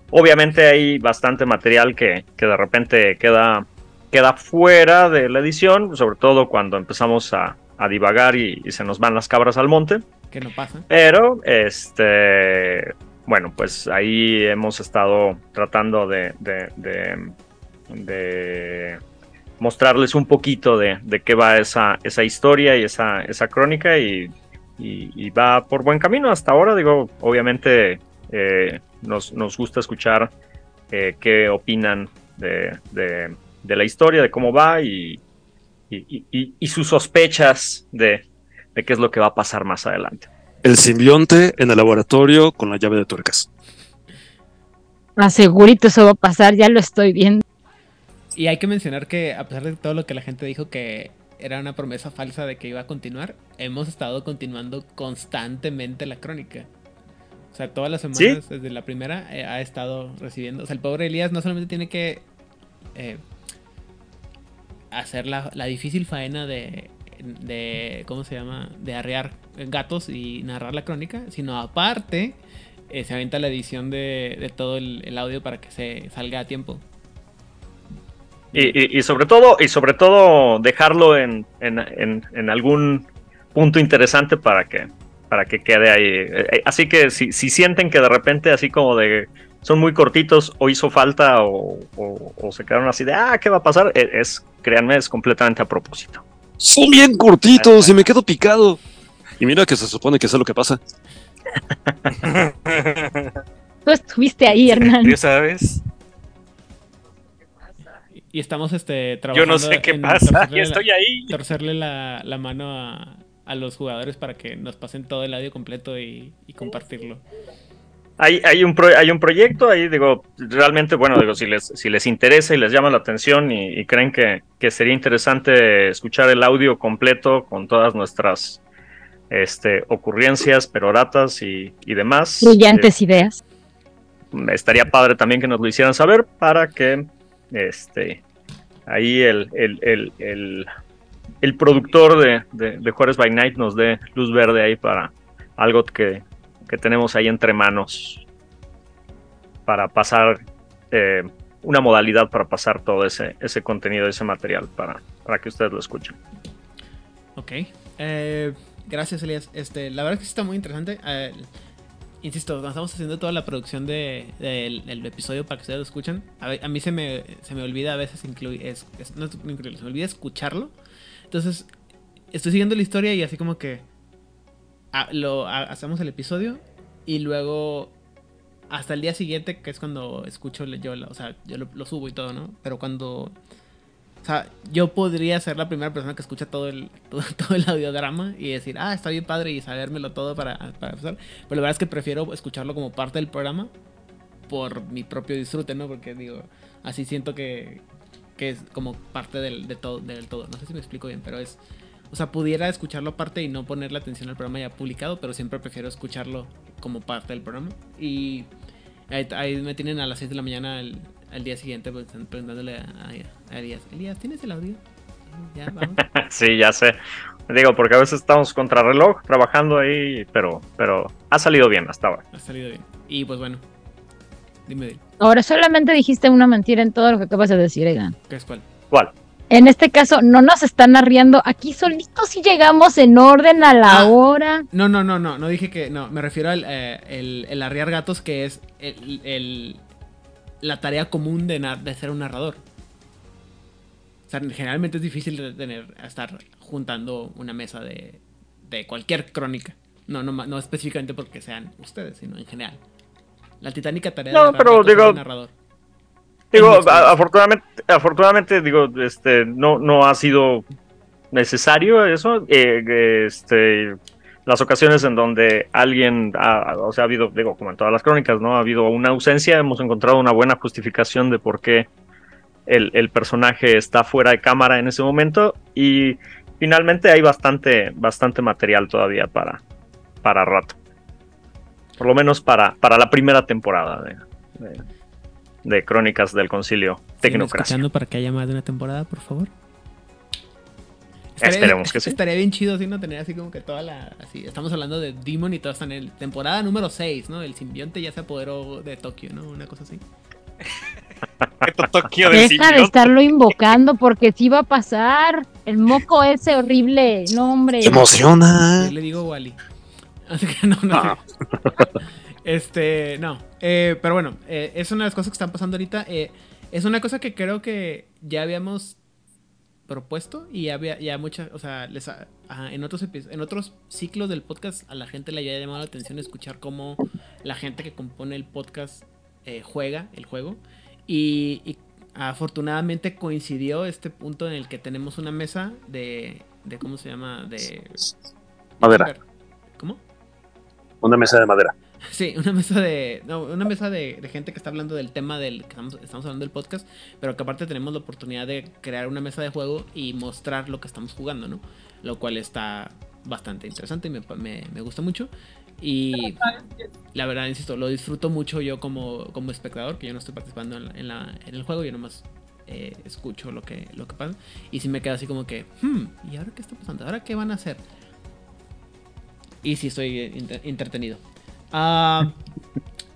Obviamente hay bastante material que, que de repente queda, queda fuera de la edición, sobre todo cuando empezamos a, divagar y se nos van las cabras al monte. Que no pasa. Pero, este, bueno, pues ahí hemos estado tratando de, de, mostrarles un poquito de, de qué va esa, esa historia y esa, esa crónica y, va por buen camino hasta ahora. Digo, obviamente eh, nos, nos gusta escuchar eh, qué opinan de, de- de la historia, de cómo va y- y sus sospechas de, de qué es lo que va a pasar más adelante. El simbionte en el laboratorio con la llave de tuercas. Asegurito eso va a pasar, ya lo estoy viendo. Y hay que mencionar que a pesar de todo lo que la gente dijo que era una promesa falsa de que iba a continuar, hemos estado continuando constantemente la crónica. O sea, todas las semanas, desde la primera, eh, ha estado recibiendo. O sea, el pobre Elías no solamente tiene que eh, hacer la, la difícil faena de, de. ¿Cómo se llama? De arrear gatos y narrar la crónica, sino aparte eh, se aventa la edición de, de todo el, audio para que se salga a tiempo. Y, y- sobre todo, y sobre todo dejarlo en, en- en- algún punto interesante para que, para que quede ahí. Eh, eh, Así que si, si sienten que de repente así como de son muy cortitos o hizo falta o, o- se quedaron así de ah, ¿qué va a pasar? Es, créanme, es completamente a propósito. Son bien cortitos y me quedo picado. Y mira que se supone que sé lo que pasa. Tú estuviste ahí, Hernán. ¿Ya sabes? Y estamos este, Yo trabajando. no sé qué en pasa. la- estoy ahí. torcerle la, la mano a, a los jugadores para que nos pasen todo el audio completo y, y compartirlo. Hay, hay, un pro- hay un proyecto ahí, digo, realmente, bueno, digo, si les, si les interesa y les llama la atención y, y creen que, que sería interesante escuchar el audio completo con todas nuestras este, ocurrencias, peroratas y, y demás. Brillantes ideas. eh, estaría padre también que nos lo hicieran saber para que este, ahí el, el, el, el, el productor de, de, de Juárez by Night nos dé luz verde ahí para algo que, que tenemos ahí entre manos para pasar eh, una modalidad para pasar todo ese, ese contenido, ese material para, para que ustedes lo escuchen. Ok. Eh, gracias, Elías. Este, la verdad es que sí está muy interesante. Eh, insisto, estamos haciendo toda la producción de, del, del episodio para que ustedes lo escuchen, a, mí se me, se me olvida a veces incluir, es, es- no incluirlo, se me olvida escucharlo. Entonces, estoy siguiendo la historia y así como que lo, hacemos el episodio y luego hasta el día siguiente, que es cuando escucho yo, o sea, yo lo, subo y todo, ¿no? Pero cuando o sea, yo podría ser la primera persona que escucha todo el, todo, audiodrama y decir, ah, está bien padre y sabérmelo todo para, para empezar. Pero la verdad es que prefiero escucharlo como parte del programa por mi propio disfrute, ¿no? Porque digo, Así siento que, que es como parte del, de todo, del todo. No sé si me explico bien, pero es... O sea, pudiera escucharlo aparte y no ponerle atención al programa ya publicado, pero siempre prefiero escucharlo como parte del programa. Y ahí, ahí me tienen a las 6 de la mañana al, al día siguiente pues, preguntándole a, a, a Elías, Elías, ¿tienes el audio? Ya, vamos. Sí, ya sé. Digo, porque a veces estamos contra reloj trabajando ahí, pero, pero ha salido bien hasta ahora. Ha salido bien. Y pues bueno, dime, dime, Ahora solamente dijiste una mentira en todo lo que acabas de decir, Egan. ¿qué es cuál? ¿Cuál? En este caso, no nos están arriendo. Aquí solitos sí llegamos en orden a la Ah. hora. No, no, no, no, no dije que, no, me refiero al eh, el, el arriar gatos que es el, el- la tarea común de, nar- de ser un narrador. O sea, generalmente es difícil de tener, estar juntando una mesa de, de cualquier crónica. No, no, no específicamente porque sean ustedes, sino en general. La titánica tarea No, de pero digo- narrador. Digo, a- afortunadamente, afortunadamente, digo, este, no, no ha sido necesario eso. eh, este, las ocasiones en donde alguien, ha- o sea, ha habido, digo, como en todas las crónicas, ¿no? Ha habido una ausencia, hemos encontrado una buena justificación de por qué el, el personaje está fuera de cámara en ese momento y finalmente hay bastante, bastante material todavía para, para rato. Por lo menos para, para la primera temporada de, de- de Crónicas del Concilio ¿Siguen Tecnocracia. escuchando para que haya más de una temporada, por favor? Esperemos que sí. Estaría bien chido así no tener así como que toda la. Así, estamos hablando de Demon y todos están en el temporada número 6, ¿no? El simbionte ya se apoderó de Tokio, ¿no? Una cosa así. Tokio del Deja de simbionte. estarlo invocando porque sí va a pasar. El moco ese horrible. No, hombre. ¡Te emociona! Yo le digo Wally. Así que no, no. Ah. Este, no. Eh, pero bueno, eh, es una de las cosas que están pasando ahorita. Eh, es una cosa que creo que ya habíamos propuesto y había ya muchas, o sea, les ha- ajá, en otros en otros ciclos del podcast a la gente le había llamado la atención escuchar cómo la gente que compone el podcast eh, juega el juego y, y afortunadamente coincidió este punto en el que tenemos una mesa de, de ¿cómo se llama? De Madera. ¿Cómo? Una mesa de madera. Sí, una mesa de. No, una mesa de, gente que está hablando del tema del que estamos, hablando del podcast, pero que aparte tenemos la oportunidad de crear una mesa de juego y mostrar lo que estamos jugando, ¿no? Lo cual está bastante interesante y me, me- me gusta mucho. Y la verdad, insisto, lo disfruto mucho yo como, como espectador, que yo no estoy participando en, la- en el juego, yo nomás eh, escucho lo que, lo que pasa. Y si me quedo así como que, hmm, ¿y ahora qué está pasando? ¿Ahora qué van a hacer? Y sí estoy eh, entretenido. Ah,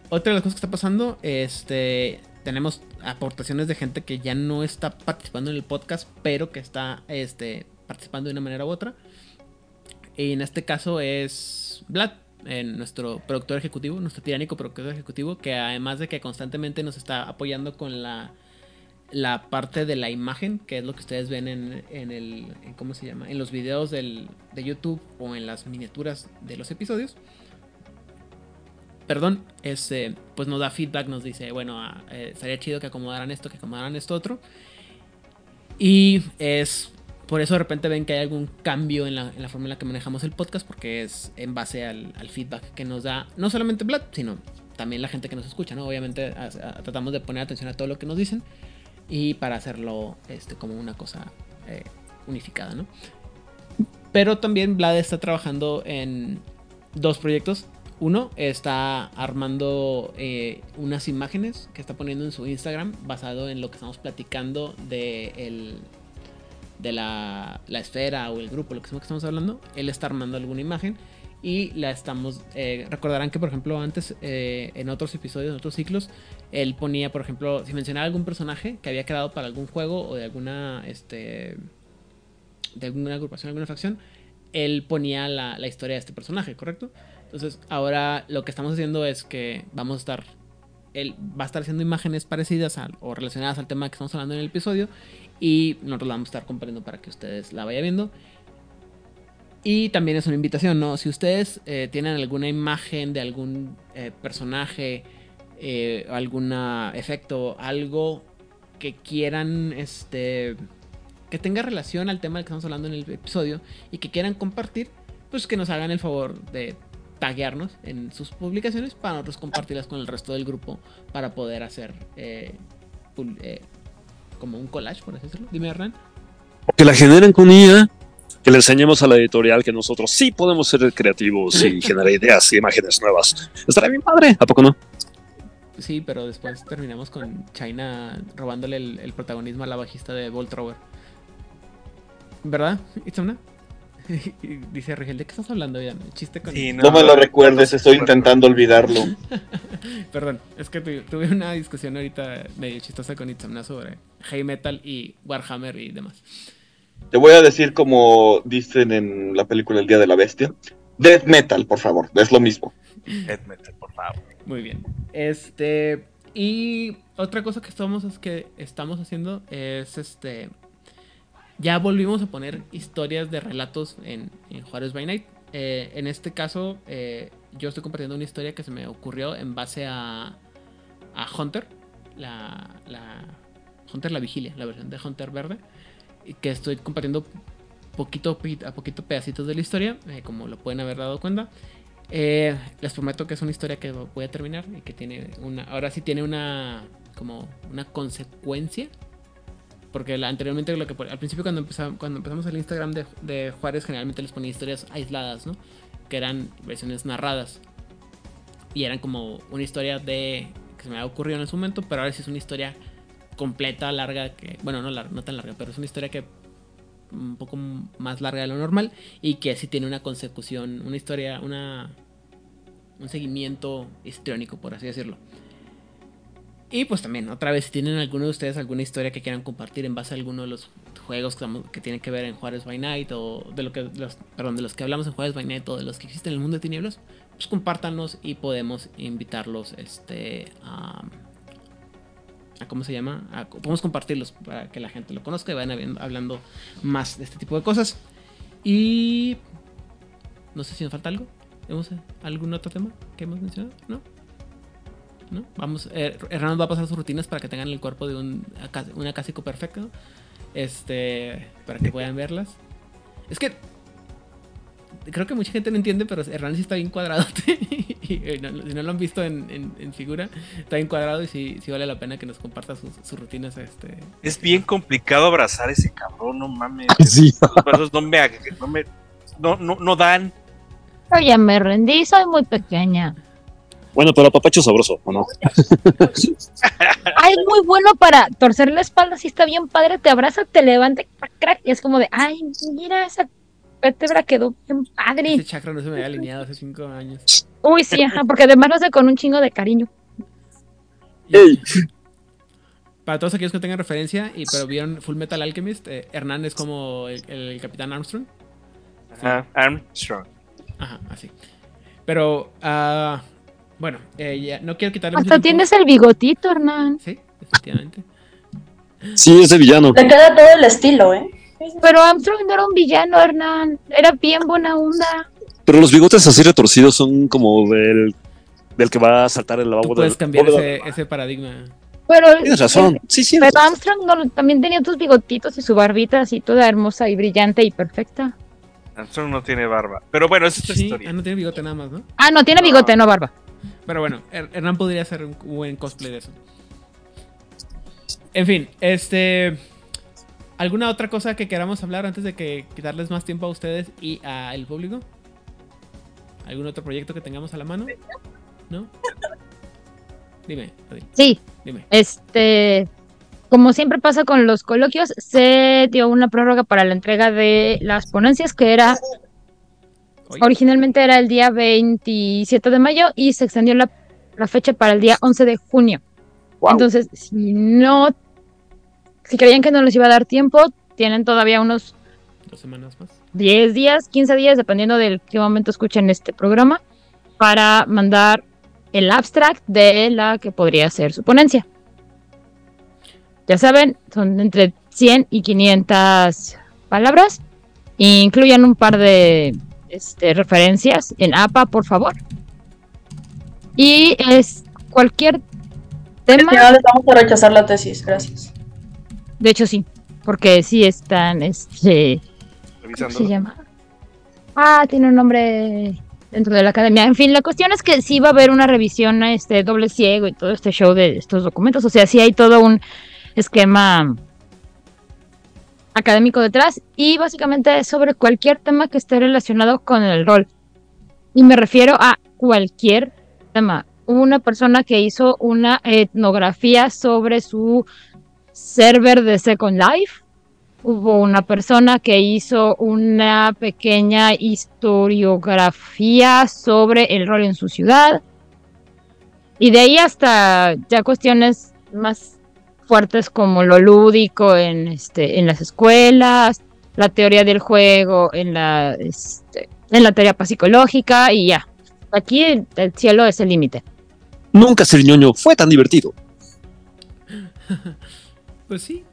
otra de las cosas que está pasando, este, tenemos aportaciones de gente que ya no está participando en el podcast, pero que está este, participando de una manera u otra. Y en este caso es Vlad, eh, nuestro productor ejecutivo, nuestro tiránico productor ejecutivo, que además de que constantemente nos está apoyando con la, la parte de la imagen, que es lo que ustedes ven en, en el, ¿cómo se llama? En los videos de YouTube o en las miniaturas de los episodios perdón, este, pues nos da feedback, nos dice, bueno, ah, eh, estaría chido que acomodaran esto, que acomodaran esto otro. Y es por eso de repente ven que hay algún cambio en la, en la forma en la que manejamos el podcast, porque es en base al, al feedback que nos da no solamente Vlad, sino también la gente que nos escucha, ¿no? Obviamente a- a- tratamos de poner atención a todo lo que nos dicen y para hacerlo este, como una cosa eh, unificada, ¿no? Pero también Vlad está trabajando en dos proyectos. Uno está armando eh, unas imágenes que está poniendo en su Instagram basado en lo que estamos platicando de, el- de la, la esfera o el grupo, lo que estamos hablando. Él está armando alguna imagen y la estamos... eh, recordarán que, por ejemplo, antes eh, en otros episodios, en otros ciclos, él ponía, por ejemplo, si mencionaba algún personaje que había quedado para algún juego o de alguna... Este, de alguna agrupación, alguna facción, él ponía la historia de este personaje, ¿correcto? Entonces, ahora lo que estamos haciendo es que vamos a estar. Él va a estar haciendo imágenes parecidas o relacionadas al tema que estamos hablando en el episodio. Y nosotros la vamos a estar compartiendo para que ustedes la vayan viendo. Y también es una invitación, ¿no? Si ustedes eh, tienen alguna imagen de algún eh, personaje, eh, algún efecto, algo que quieran, este, que tenga relación al tema del que estamos hablando en el episodio y que quieran compartir, pues que nos hagan el favor de taguearnos en sus publicaciones para nosotros compartirlas con el resto del grupo para poder hacer eh, pul- eh, como un collage, por así decirlo. Dime, Hernán. Que la generen con IA, que le enseñemos a la editorial que nosotros sí podemos ser creativos y generar ideas y imágenes nuevas. Estará bien padre, ¿a poco no? Sí, pero después terminamos con China robándole el, el protagonismo a la bajista de Bolt Thrower. ¿Verdad, Itzamna? Y Dice Rigel, ¿de qué estás hablando ya? Chiste con... Sí, No me lo recuerdes, estoy intentando olvidarlo. Perdón, es que tu- tuve una discusión ahorita medio chistosa con Itzamna sobre heavy metal y Warhammer y demás. Te voy a decir como dicen en la película El Día de la Bestia. Death Metal, por favor, es lo mismo. Death metal, por favor. Muy bien. Este. Y otra cosa que estamos, es que estamos haciendo es este. Ya volvimos a poner historias de relatos en, en Juárez by Night. Eh, en este caso, eh, yo estoy compartiendo una historia que se me ocurrió en base a, a Hunter. La, la. Hunter la vigilia, la versión de Hunter verde. Y que estoy compartiendo poquito a poquito pedacitos de la historia, eh, como lo pueden haber dado cuenta. Eh, les prometo que es una historia que voy a terminar y que tiene una. Ahora sí tiene una. como una consecuencia. Porque la- anteriormente lo que al principio cuando empezamos, cuando empezamos el Instagram de, Juárez generalmente les ponía historias aisladas, ¿no? Que eran versiones narradas. Y eran como una historia de. que se me ha ocurrido en ese momento, pero ahora sí es una historia completa, larga, que. Bueno, no, no tan larga, pero es una historia que un poco más larga de lo normal y que sí tiene una consecución, una historia, una un seguimiento histriónico, por así decirlo. Y pues también, otra vez, si tienen alguno de ustedes alguna historia que quieran compartir en base a alguno de los juegos que, que tienen que ver en Juárez by Night o de lo que los, perdón, de los que hablamos en Juárez by Night o de los que existen en el mundo de tinieblas, pues compártanos y podemos invitarlos este a, ¿cómo se llama? Podemos compartirlos para que la gente lo conozca y vayan hablando más de este tipo de cosas. Y no sé si nos falta algo. ¿Hemos algún otro tema que hemos mencionado? ¿No? ¿No? Vamos, eh, Hernán va a pasar sus rutinas para que tengan el cuerpo de un, un acásico perfecto. Este, para que puedan verlas. Es que creo que mucha gente no entiende, pero Hernán sí está bien cuadrado. y, no- si no lo han visto en, en- en figura, está bien cuadrado y sí, sí vale la pena que nos comparta sus, sus rutinas. Este, Es bien complicado abrazar a ese cabrón, no mames. Sí. Los brazos no me, no me, no, no, no dan. Yo ya me rendí, soy muy pequeña. Bueno, pero papacho sabroso, ¿o no? Ay, muy bueno para torcer la espalda, sí está bien padre, te abraza, te levanta, crack, crack, y es como de, ay, mira, esa vértebra quedó bien ese padre. chakra no se me había alineado hace cinco años. Uy, sí, ajá, porque además lo hace con un chingo de cariño. Ey. Para todos aquellos que tengan referencia, y pero vieron Full Metal Alchemist, eh, Hernán es como el, el Capitán Armstrong. Ajá, Armstrong. Ajá, así. Pero, ah, bueno, eh, ya, no quiero quitarle Hasta tiempo. tienes el bigotito, Hernán. Sí, efectivamente. Sí, es de villano. Te queda todo el estilo, ¿eh? Pero Armstrong no era un villano, Hernán. Era bien buena onda. Pero los bigotes así retorcidos son como del, del que va a saltar el Tú lavabo puedes del- cambiar ese, ese paradigma. Pero, Tienes razón. Sí, sí. pero Armstrong no- también tenía tus bigotitos y su barbita así toda hermosa y brillante y perfecta. Armstrong no tiene barba. Pero bueno, esa es otra Sí, historia. ah, no tiene bigote nada más, ¿no? Ah, no, tiene No. bigote, no barba. Pero bueno, Her- Hernán podría hacer un buen cosplay de eso. En fin, este. ¿Alguna otra cosa que queramos hablar antes de que quitarles más tiempo a ustedes y al público? ¿Algún otro proyecto que tengamos a la mano? ¿No? Dime, Adil, Sí, dime. Este, como siempre pasa con los coloquios, se dio una prórroga para la entrega de las ponencias, que era originalmente era el día 27 de mayo y se extendió la, la fecha para el día 11 de junio. Wow. Entonces, si no, si creían que no les iba a dar tiempo, tienen todavía unos dos semanas más. 10 días, 15 días, dependiendo del qué momento escuchen este programa, para mandar el abstract de la que podría ser su ponencia. Ya saben, son entre 100 y 500 palabras. Incluyan un par de este, referencias en APA, por favor. Y es cualquier tema. Ya les vamos a rechazar la tesis, gracias. De hecho, sí, porque sí están, este, ¿cómo se llama? Ah, tiene un nombre dentro de la academia. En fin, la cuestión es que sí va a haber una revisión este doble ciego y todo este show de estos documentos. O sea, sí hay todo un esquema académico detrás y básicamente es sobre cualquier tema que esté relacionado con el rol. Y me refiero a cualquier tema. Hubo una persona que hizo una etnografía sobre su server de Second Life. Hubo una persona que hizo una pequeña historiografía sobre el rol en su ciudad. Y de ahí hasta ya cuestiones más fuertes como lo lúdico en, este, en las escuelas, la teoría del juego en la, este, en la terapia psicológica y ya. Aquí el, el cielo es el límite. Nunca ser ñoño fue tan divertido. Pues sí.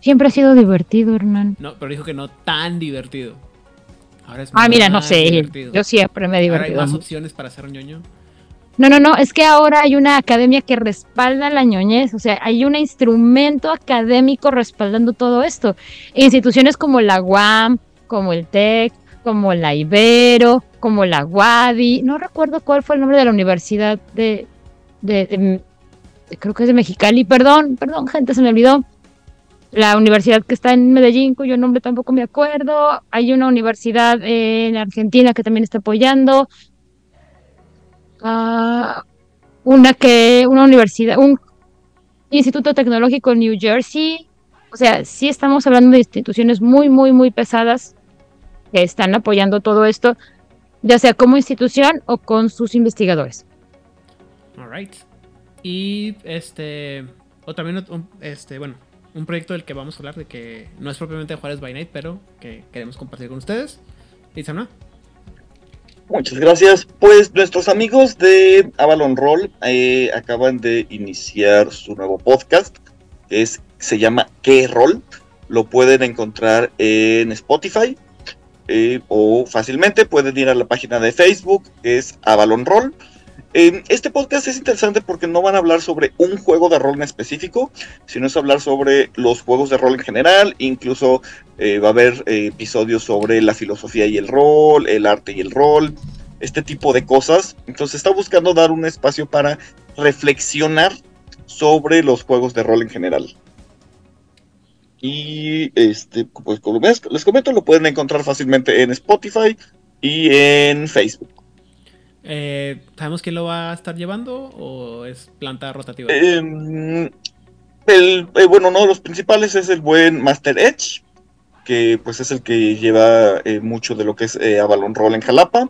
Siempre ha sido divertido, Hernán. No, pero dijo que no tan divertido. Ahora es Ah, mira, no sé. divertido. Yo siempre me he Ahora hay divertido. más opciones para ser ñoño. No, no, no, es que ahora hay una academia que respalda la ñoñez, o sea, hay un instrumento académico respaldando todo esto. Instituciones como la UAM, como el TEC, como la Ibero, como la WADI, no recuerdo cuál fue el nombre de la universidad de- de- de- creo que es de Mexicali, perdón, perdón, gente, se me olvidó. La universidad que está en Medellín, cuyo nombre tampoco me acuerdo. Hay una universidad en Argentina que también está apoyando. Ah, una que, una universidad, un instituto tecnológico en New Jersey. O sea, sí estamos hablando de instituciones muy, muy, muy pesadas que están apoyando todo esto, ya sea como institución o con sus investigadores. Alright. Y este. O también este, bueno, un proyecto del que vamos a hablar de que no es propiamente Juárez by Night, pero que queremos compartir con ustedes. Isana. Muchas gracias. Pues nuestros amigos de Avalon Roll eh, acaban de iniciar su nuevo podcast, es, se llama ¿Qué Roll? Lo pueden encontrar en Spotify eh, o fácilmente pueden ir a la página de Facebook, que es Avalon Roll. Eh, este podcast es interesante porque no van a hablar sobre un juego de rol en específico, sino es hablar sobre los juegos de rol en general, incluso eh, va a haber eh, episodios sobre la filosofía y el rol, el arte y el rol, este tipo de cosas. Entonces está buscando dar un espacio para reflexionar sobre los juegos de rol en general. Y este, pues como les comento, lo pueden encontrar fácilmente en Spotify y en Facebook. Eh, ¿Sabemos quién lo va a estar llevando o es planta rotativa? Em, el, eh, bueno, uno de los principales es el buen Master Edge, que pues es el que lleva eh, mucho de lo que es eh, Avalon Roll en Jalapa,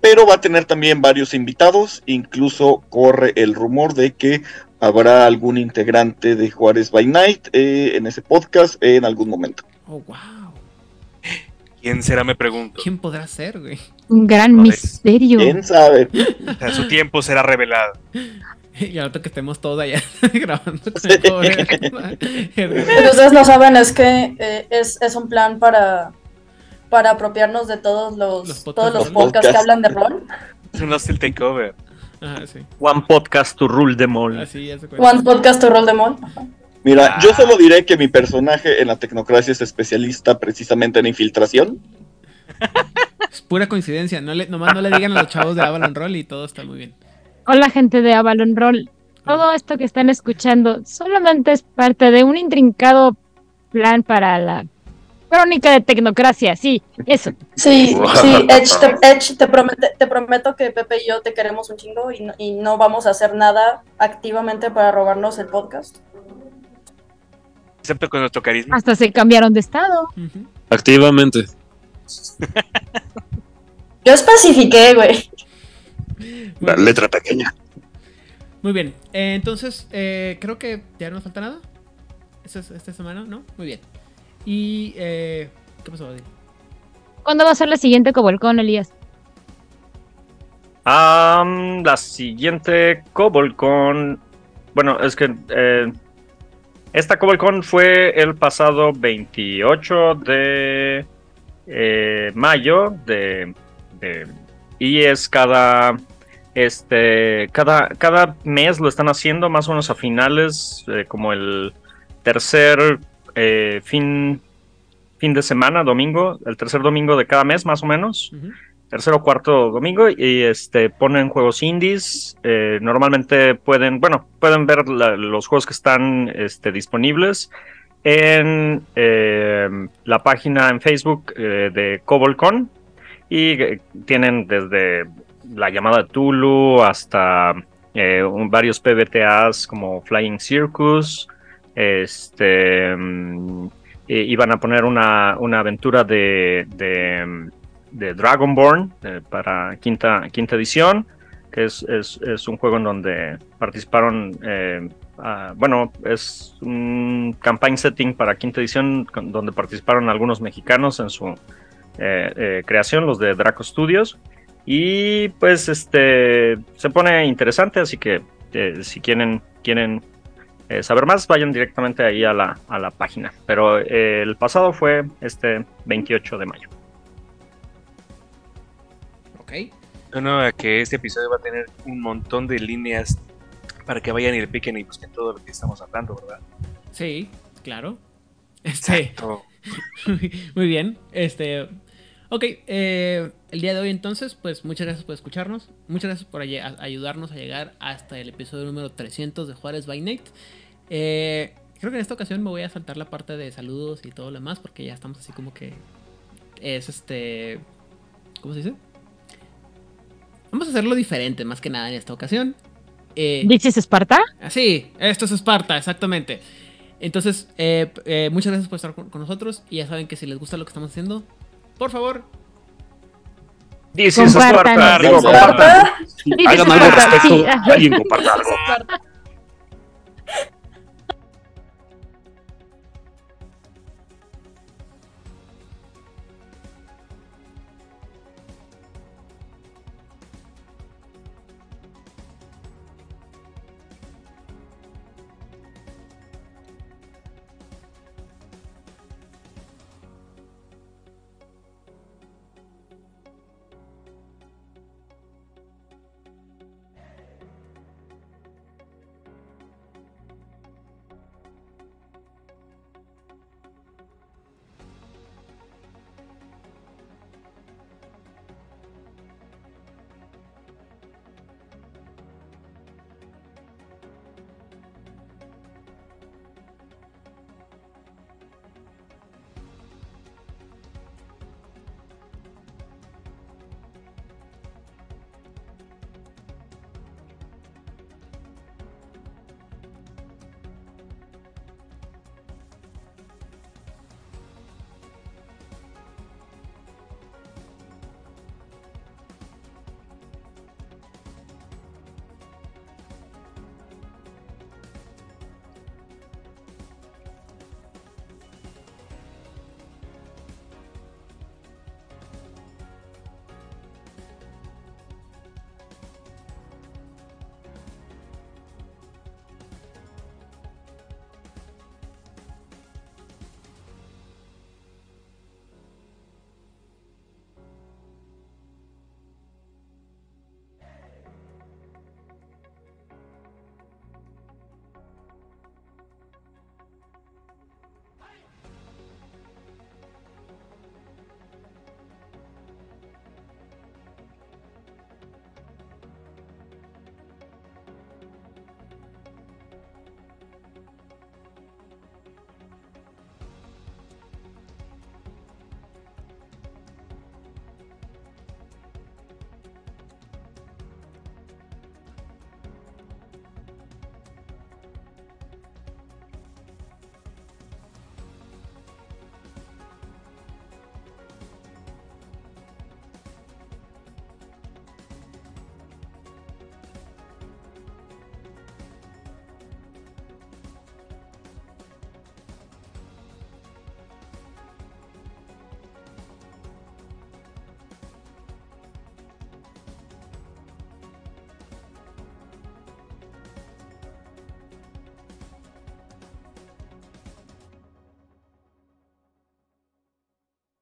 pero va a tener también varios invitados, incluso corre el rumor de que habrá algún integrante de Juárez by Night eh, en ese podcast en algún momento. Oh, wow. ¿Quién será? Me pregunto. ¿Quién podrá ser, güey? Un gran Joder. misterio. ¿Quién sabe? O sea, su tiempo será revelado. Y ahora que estemos todos allá grabando con el pobre. Ustedes no saben es que eh, es, es un plan para, para apropiarnos de todos los, Los podcasts todos los podcasts que hablan de rol. Es un hostile takeover. Ajá, sí. One podcast to rule them all. Así ya se cuenta. One podcast to roll de mol. Mira, Ah. yo solo diré que mi personaje en la tecnocracia es especialista precisamente en infiltración. Es pura coincidencia. No le, nomás no le digan a los chavos de Avalon Roll y todo está muy bien. Hola gente de Avalon Roll. Todo esto que están escuchando solamente es parte de un intrincado plan para la crónica de tecnocracia. Sí, eso. Sí, sí, Edge, te, Edge, te, promete- te prometo que Pepe y yo te queremos un chingo y no, y no vamos a hacer nada activamente para robarnos el podcast. Excepto con nuestro carisma. Hasta se cambiaron de estado. Activamente. Yo especifiqué, güey. La letra pequeña. Muy bien. Eh, entonces, eh, creo que ya no nos falta nada. Esta, es- esta semana, ¿no? Muy bien. Y. Eh, ¿Qué pasó, Odil? ¿Cuándo va a ser la siguiente Cobolcón, Elías? Am, la siguiente CobolCon. Bueno, es que eh, esta CobolCon fue el pasado 28 de eh, mayo de, de- y es cada este cada cada mes lo están haciendo más o menos a finales eh, como el tercer eh, fin fin de semana domingo el tercer domingo de cada mes más o menos Ujú. tercer o cuarto domingo y este ponen juegos indies. Eh, normalmente pueden, bueno, pueden ver la- los juegos que están este, disponibles en la página en Facebook de Cobolcon y eh, tienen desde la llamada Tulu hasta eh, varios PBTAs como Flying Circus. Este mm, iban a poner una, una aventura de, de, de Dragonborn eh, para quinta, quinta edición, que es, es, es un juego en donde participaron, bueno, es un campaign setting para quinta edición donde participaron algunos mexicanos en su creación, los de Draco Studios. Y pues este se pone interesante, así que eh, si quieren, quieren eh, saber más, vayan directamente ahí a la, a la página. Pero eh, el pasado fue este 28 de mayo. Ok. Bueno, a que este episodio va a tener un montón de líneas para que vayan y le piquen y busquen todo lo que estamos hablando, ¿verdad? Sí, claro. Este, Exacto. muy bien. Este, ok, eh, el día de hoy entonces, pues muchas gracias por escucharnos. Muchas gracias por ayudarnos a llegar hasta el episodio número 300 de Juárez by Night. Eh, creo que en esta ocasión me voy a saltar la parte de saludos y todo lo demás porque ya estamos así como que es este, ¿cómo se dice? Vamos a hacerlo diferente más que nada en esta ocasión. Eh, ¿Dices Esparta? Así, esto es Esparta, exactamente. Entonces, eh, eh, muchas gracias por estar con nosotros. Y ya saben que si les gusta lo que estamos haciendo, por favor. Dice compartan. Digo, compartan. Hagan algo al respecto. Alguien comparta algo.